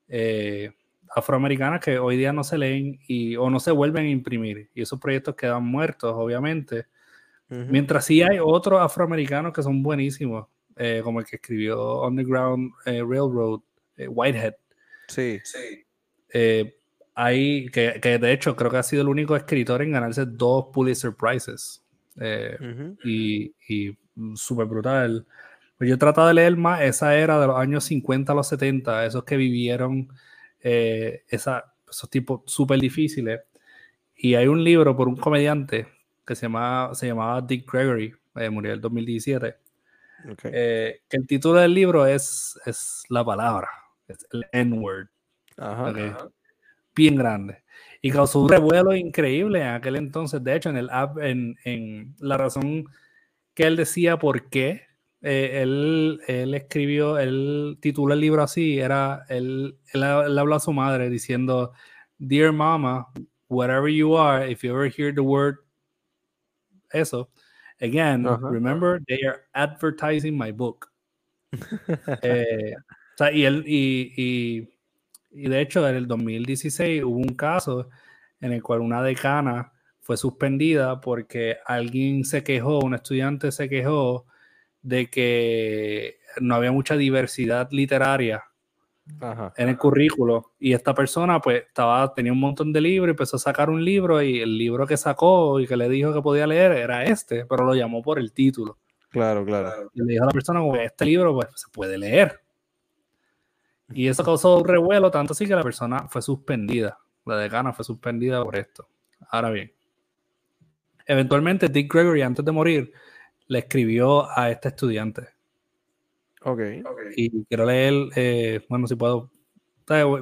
eh, afroamericanas que hoy día no se leen y, o no se vuelven a imprimir. Y esos proyectos quedan muertos, obviamente. Mientras sí hay otros afroamericanos que son buenísimos, eh, como el que escribió Underground eh, Railroad, eh, Whitehead. Sí. sí. hay, que, que, de hecho creo que ha sido el único escritor en ganarse dos Pulitzer Prizes. Y, y súper brutal. Pues yo he tratado de leer más esa era de los años 50 a los 70, esos que vivieron esa, esos tipos súper difíciles. Y hay un libro por un comediante que se, llama, se llamaba Dick Gregory, eh, murió en el 2017. Eh, que el título del libro es, es la palabra, es el N-word. Bien grande. Y causó un revuelo increíble en aquel entonces. De hecho, en el app, en, en la razón que él decía por qué eh, él, él, escribió, él tituló el libro así, era, él, él, él habló a su madre diciendo, Dear Mama, whatever you are, if you ever hear the word eso. Again, remember, they are advertising my book. Eh, o sea, y, él, y, y, y, de hecho, en el 2016 hubo un caso en el cual una decana fue suspendida porque alguien se quejó, un estudiante se quejó de que no había mucha diversidad literaria en el currículo. Y esta persona, pues, estaba, tenía un montón de libros, empezó a sacar un libro y el libro que sacó y que le dijo que podía leer era este, pero lo llamó por el título. Claro, claro. Y le dijo a la persona, este libro, pues, se puede leer. Y eso causó un revuelo, tanto así que la persona fue suspendida. La decana fue suspendida por esto. Ahora bien, eventualmente Dick Gregory, antes de morir, le escribió a este estudiante Ok. Y quiero leer, eh, bueno, si puedo,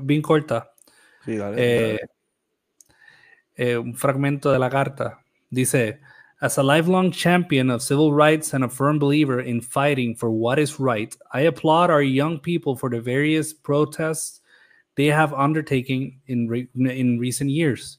bien corta. Sí, dale, eh, eh, un fragmento de la carta. Dice, As a lifelong champion of civil rights and a firm believer in fighting for what is right, I applaud our young people for the various protests they have undertaken in, re in recent years,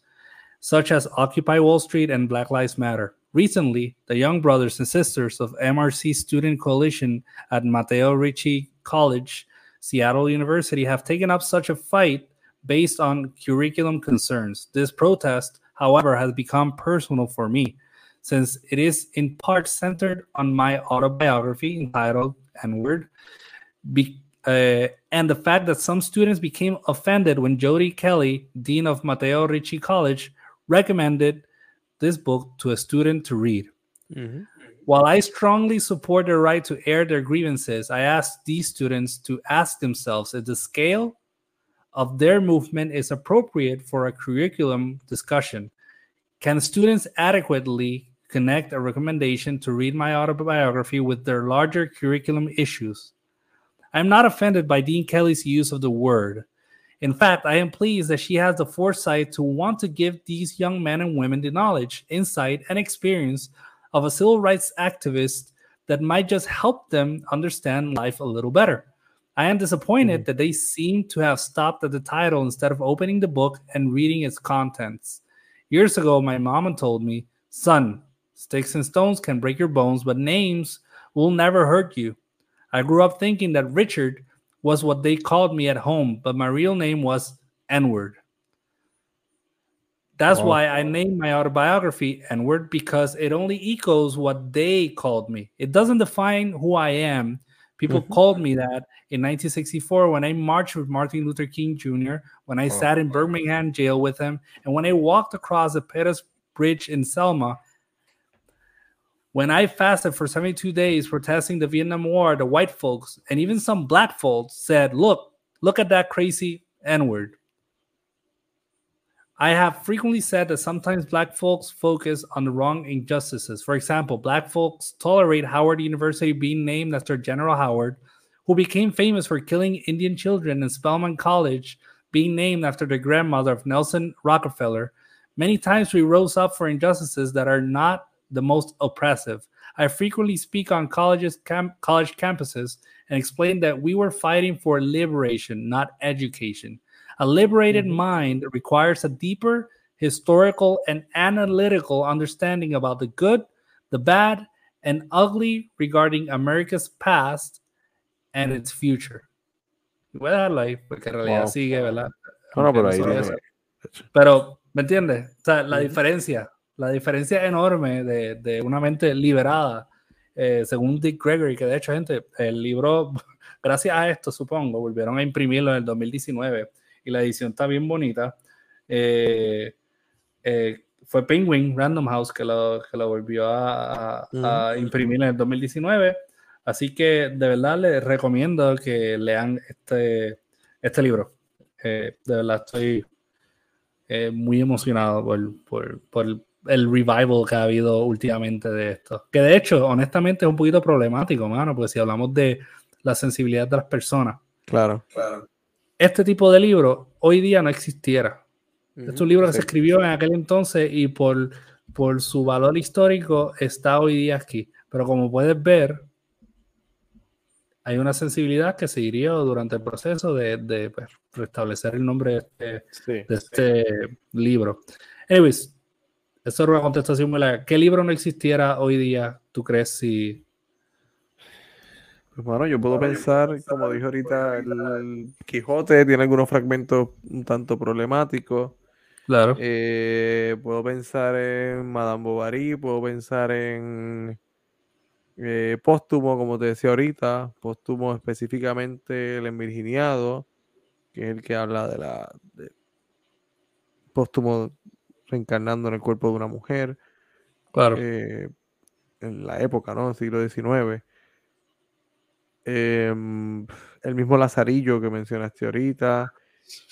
such as Occupy Wall Street and Black Lives Matter. Recently, the young brothers and sisters of MRC Student Coalition at Mateo Ricci College, Seattle University, have taken up such a fight based on curriculum concerns. This protest, however, has become personal for me since it is in part centered on my autobiography entitled N-Word, be- uh, and the fact that some students became offended when Jody Kelly, dean of Mateo Ricci College, recommended this book to a student to read. Mm-hmm. While I strongly support their right to air their grievances, I ask these students to ask themselves if the scale of their movement is appropriate for a curriculum discussion. Can students adequately connect a recommendation to read my autobiography with their larger curriculum issues? I'm not offended by Dean Kelly's use of the word. In fact, I am pleased that she has the foresight to want to give these young men and women the knowledge, insight, and experience of a civil rights activist that might just help them understand life a little better. I am disappointed mm-hmm. that they seem to have stopped at the title instead of opening the book and reading its contents. Years ago, my mama told me, Son, sticks and stones can break your bones, but names will never hurt you. I grew up thinking that Richard was what they called me at home, but my real name was N word. That's oh. why I named my autobiography N word because it only echoes what they called me. It doesn't define who I am. People mm-hmm. called me that in 1964 when I marched with Martin Luther King Jr., when I sat in Birmingham jail with him, and when I walked across the Pettus Bridge in Selma when I fasted for 72 days protesting the Vietnam War, the white folks and even some black folks said, Look, look at that crazy N word. I have frequently said that sometimes black folks focus on the wrong injustices. For example, black folks tolerate Howard University being named after General Howard, who became famous for killing Indian children, and Spelman College being named after the grandmother of Nelson Rockefeller. Many times we rose up for injustices that are not the most oppressive. I frequently speak on colleges, camp, college campuses and explain that we were fighting for liberation, not education. A liberated mm-hmm. mind requires a deeper historical and analytical understanding about the good, the bad, and ugly regarding America's past and its future. Voy a dejarlo ahí porque en realidad wow. sigue, ¿verdad? pero ¿me entiendes? O sea, la diferencia, la diferencia enorme de, de una mente liberada, eh, según Dick Gregory, que de hecho, gente, el libro, gracias a esto, supongo, volvieron a imprimirlo en el 2019 y la edición está bien bonita. Eh, eh, fue Penguin Random House que lo, que lo volvió a, a, imprimir en el 2019. Así que de verdad les recomiendo que lean este, este libro. de verdad estoy muy emocionado por, por, el revival que ha habido últimamente de esto. Que de hecho, honestamente, es un poquito problemático, mano, porque si hablamos de la sensibilidad de las personas. Claro. Este tipo de libro hoy día no existiera. es un libro que se escribió en aquel entonces y por, por su valor histórico está hoy día aquí. Pero como puedes ver, hay una sensibilidad que se hirió durante el proceso de, de pues, restablecer el nombre de este, de este libro. Anyways, eso era una contestación muy larga. ¿Qué libro no existiera hoy día, tú crees, si... Pues bueno, yo puedo pensar, como dije ahorita, el, Quijote tiene algunos fragmentos un tanto problemáticos. Claro. Eh, puedo pensar en Madame Bovary, puedo pensar en eh, póstumo, como te decía ahorita, póstumo específicamente el envirginiado, que es el que habla de la póstumo reencarnando en el cuerpo de una mujer. Claro. Eh, en la época, ¿no? Siglo XIX. Em, el mismo Lazarillo que mencionaste ahorita.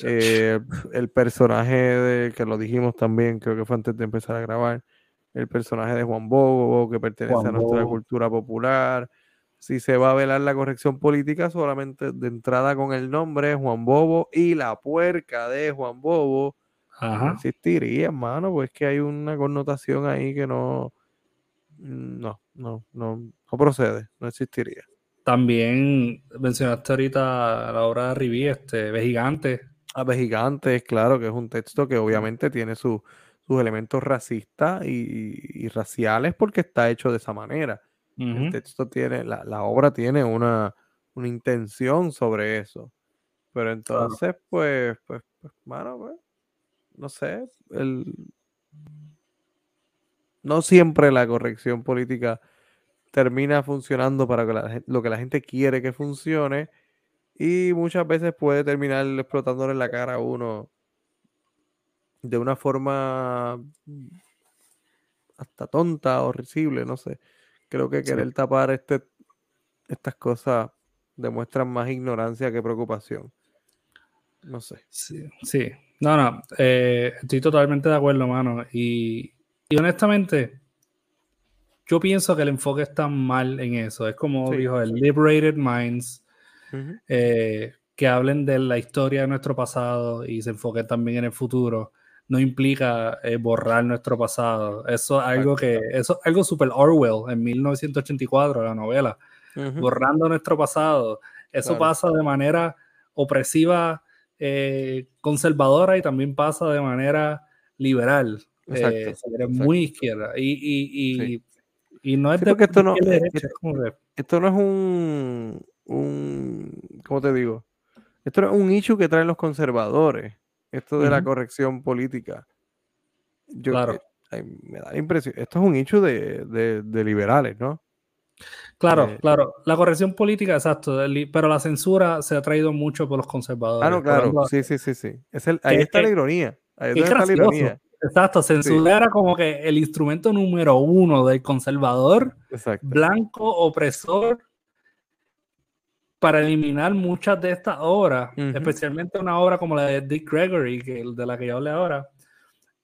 Eh, el personaje de, que lo dijimos también, creo que fue antes de empezar a grabar, el personaje de Juan Bobo, que pertenece a nuestra cultura popular. Si se va a velar la corrección política, solamente de entrada con el nombre Juan Bobo y la puerca de Juan Bobo. No existiría, hermano, pues que hay una connotación ahí que no, no, no, no, no procede, no existiría. También mencionaste ahorita la obra de Rivi, este, Ve Gigante. A Ve Gigante, claro, que es un texto que obviamente tiene sus elementos racistas y, raciales porque está hecho de esa manera. El texto tiene, la, la, obra tiene una, una intención sobre eso. Pero entonces, pues, pues, pues, mano, pues, no sé, el, no siempre la corrección política termina funcionando para lo que la gente quiere que funcione y muchas veces puede terminar explotándole la cara a uno de una forma hasta tonta o risible, no sé. Creo que querer tapar este, estas cosas demuestran más ignorancia que preocupación. No sé. Sí, sí. No, no. Eh, estoy totalmente de acuerdo, mano. Y, honestamente, yo pienso que el enfoque está mal en eso. Es como dijo el Liberated Minds, eh, que hablen de la historia de nuestro pasado y se enfoquen también en el futuro. No implica eh, borrar nuestro pasado. Eso es algo que, eso es algo super Orwell en 1984, la novela. Borrando nuestro pasado. Eso pasa de manera opresiva eh, conservadora y también pasa de manera liberal. Eh, muy izquierda. Y, no es de esto no, esto, no es un, un, ¿cómo te digo? Esto no es un issue que traen los conservadores, esto de la corrección política. Yo, claro. Eh, me da la impresión, esto es un issue de, de liberales, ¿no? Claro, eh, claro. La corrección política, exacto. Pero la censura se ha traído mucho por los conservadores. Ah, no, claro. sí, sí, sí, sí. ahí está la ironía. Ahí está la ironía. Exacto, censura era como que el instrumento número uno del conservador blanco opresor para eliminar muchas de estas obras, especialmente una obra como la de Dick Gregory, que, de la que yo hablé ahora,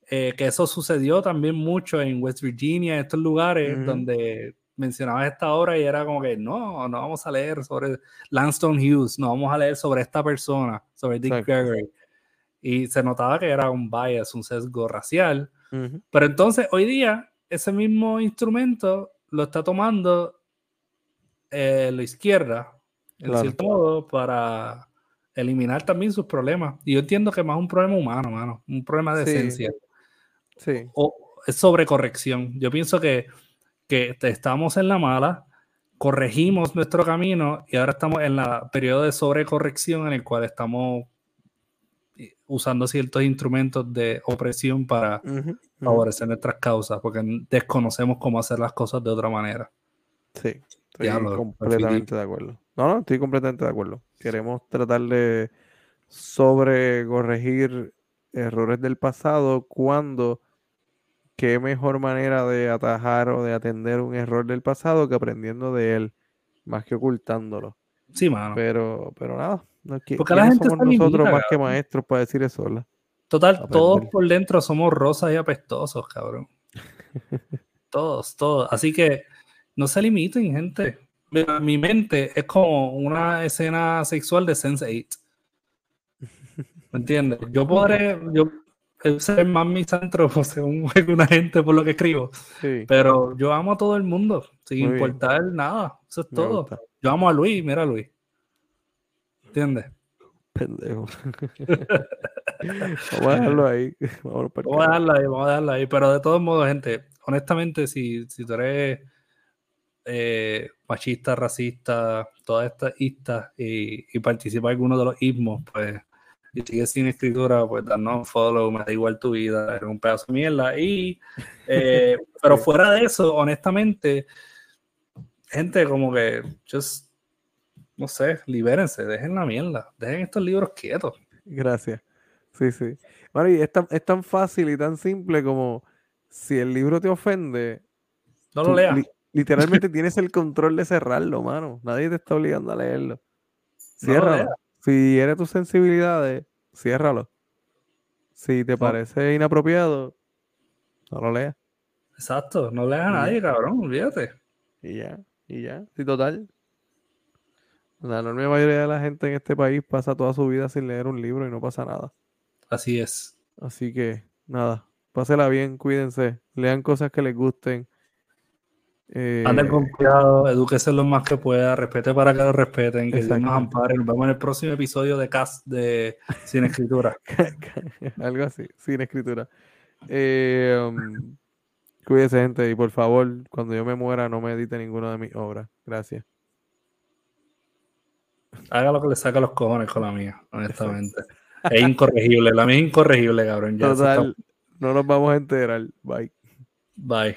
eh, que eso sucedió también mucho en West Virginia, estos lugares donde mencionaba esta obra y era como que no, no vamos a leer sobre Langston Hughes, no vamos a leer sobre esta persona, sobre Dick Gregory. Y se notaba que era un bias, un sesgo racial. Pero entonces hoy día ese mismo instrumento lo está tomando eh, la izquierda, en cierto modo, para eliminar también sus problemas. Y yo entiendo que más un problema humano, mano, un problema de esencia. Sí. O es sobrecorrección. Yo pienso que que estamos en la mala, corregimos nuestro camino y ahora estamos en el periodo de sobrecorrección en el cual estamos usando ciertos instrumentos de opresión para favorecer nuestras causas, porque desconocemos cómo hacer las cosas de otra manera. Sí, estoy completamente de acuerdo. No, no, estoy completamente de acuerdo. Queremos tratar de sobre corregir errores del pasado cuando qué mejor manera de atajar o de atender un error del pasado que aprendiendo de él, más que ocultándolo. Sí, mano. Pero, pero nada, porque la gente somos nosotros más que maestros para decir eso, ¿verdad? Total, todos por dentro somos rosas y apestosos, cabrón. todos, todos. Así que no se limiten, gente. mi mente es como una escena sexual de Sense8. ¿Me entiendes? Yo podré, yo ser más misántropo según alguna gente por lo que escribo, pero yo amo a todo el mundo, sin importar nada. Eso es todo. Yo amo a Luis, mira a Luis. ¿Entiendes? Pendejo. vamos a dejarlo ahí. Vamos, a dejarlo ahí, vamos a dejarlo ahí. Pero de todos modos, gente, honestamente, si, si tú eres eh, machista, racista, todas estas istas y, y participa en alguno de los ismos, pues y sigues sin escritura, pues danos un follow, me da igual tu vida, eres un pedazo de mierda. Y, eh, pero fuera de eso, honestamente, gente como que, just, no sé, libérense, dejen la mierda, dejen estos libros quietos. Gracias. Sí, sí. Bueno, y es tan, es tan fácil y tan simple como si el libro te ofende, no lo leas. literalmente tienes el control de cerrarlo, mano. Nadie te está obligando a leerlo. Cierra. Si eres tus sensibilidades, ciérralo. Si te parece inapropiado, no lo leas. Exacto, no leas a nadie, cabrón, olvídate. Y ya, y ya. Sí, total. La enorme mayoría de la gente en este país pasa toda su vida sin leer un libro y no pasa nada. Así es. Así que, nada, pásela bien, cuídense, lean cosas que les gusten eh, Anden con cuidado, edúquese lo más que pueda, respete para que lo respeten, que Dios nos ampare. Nos vemos en el próximo episodio de Cast de Sin Escritura. Algo así, Sin Escritura. Eh, um, cuídese, gente, y por favor, cuando yo me muera, no me edite ninguna de mis obras. Gracias. Haga lo que le saca los cojones con la mía, honestamente. Es incorregible, la mía es incorregible, cabrón. Total, no nos vamos a enterar. Bye. Bye.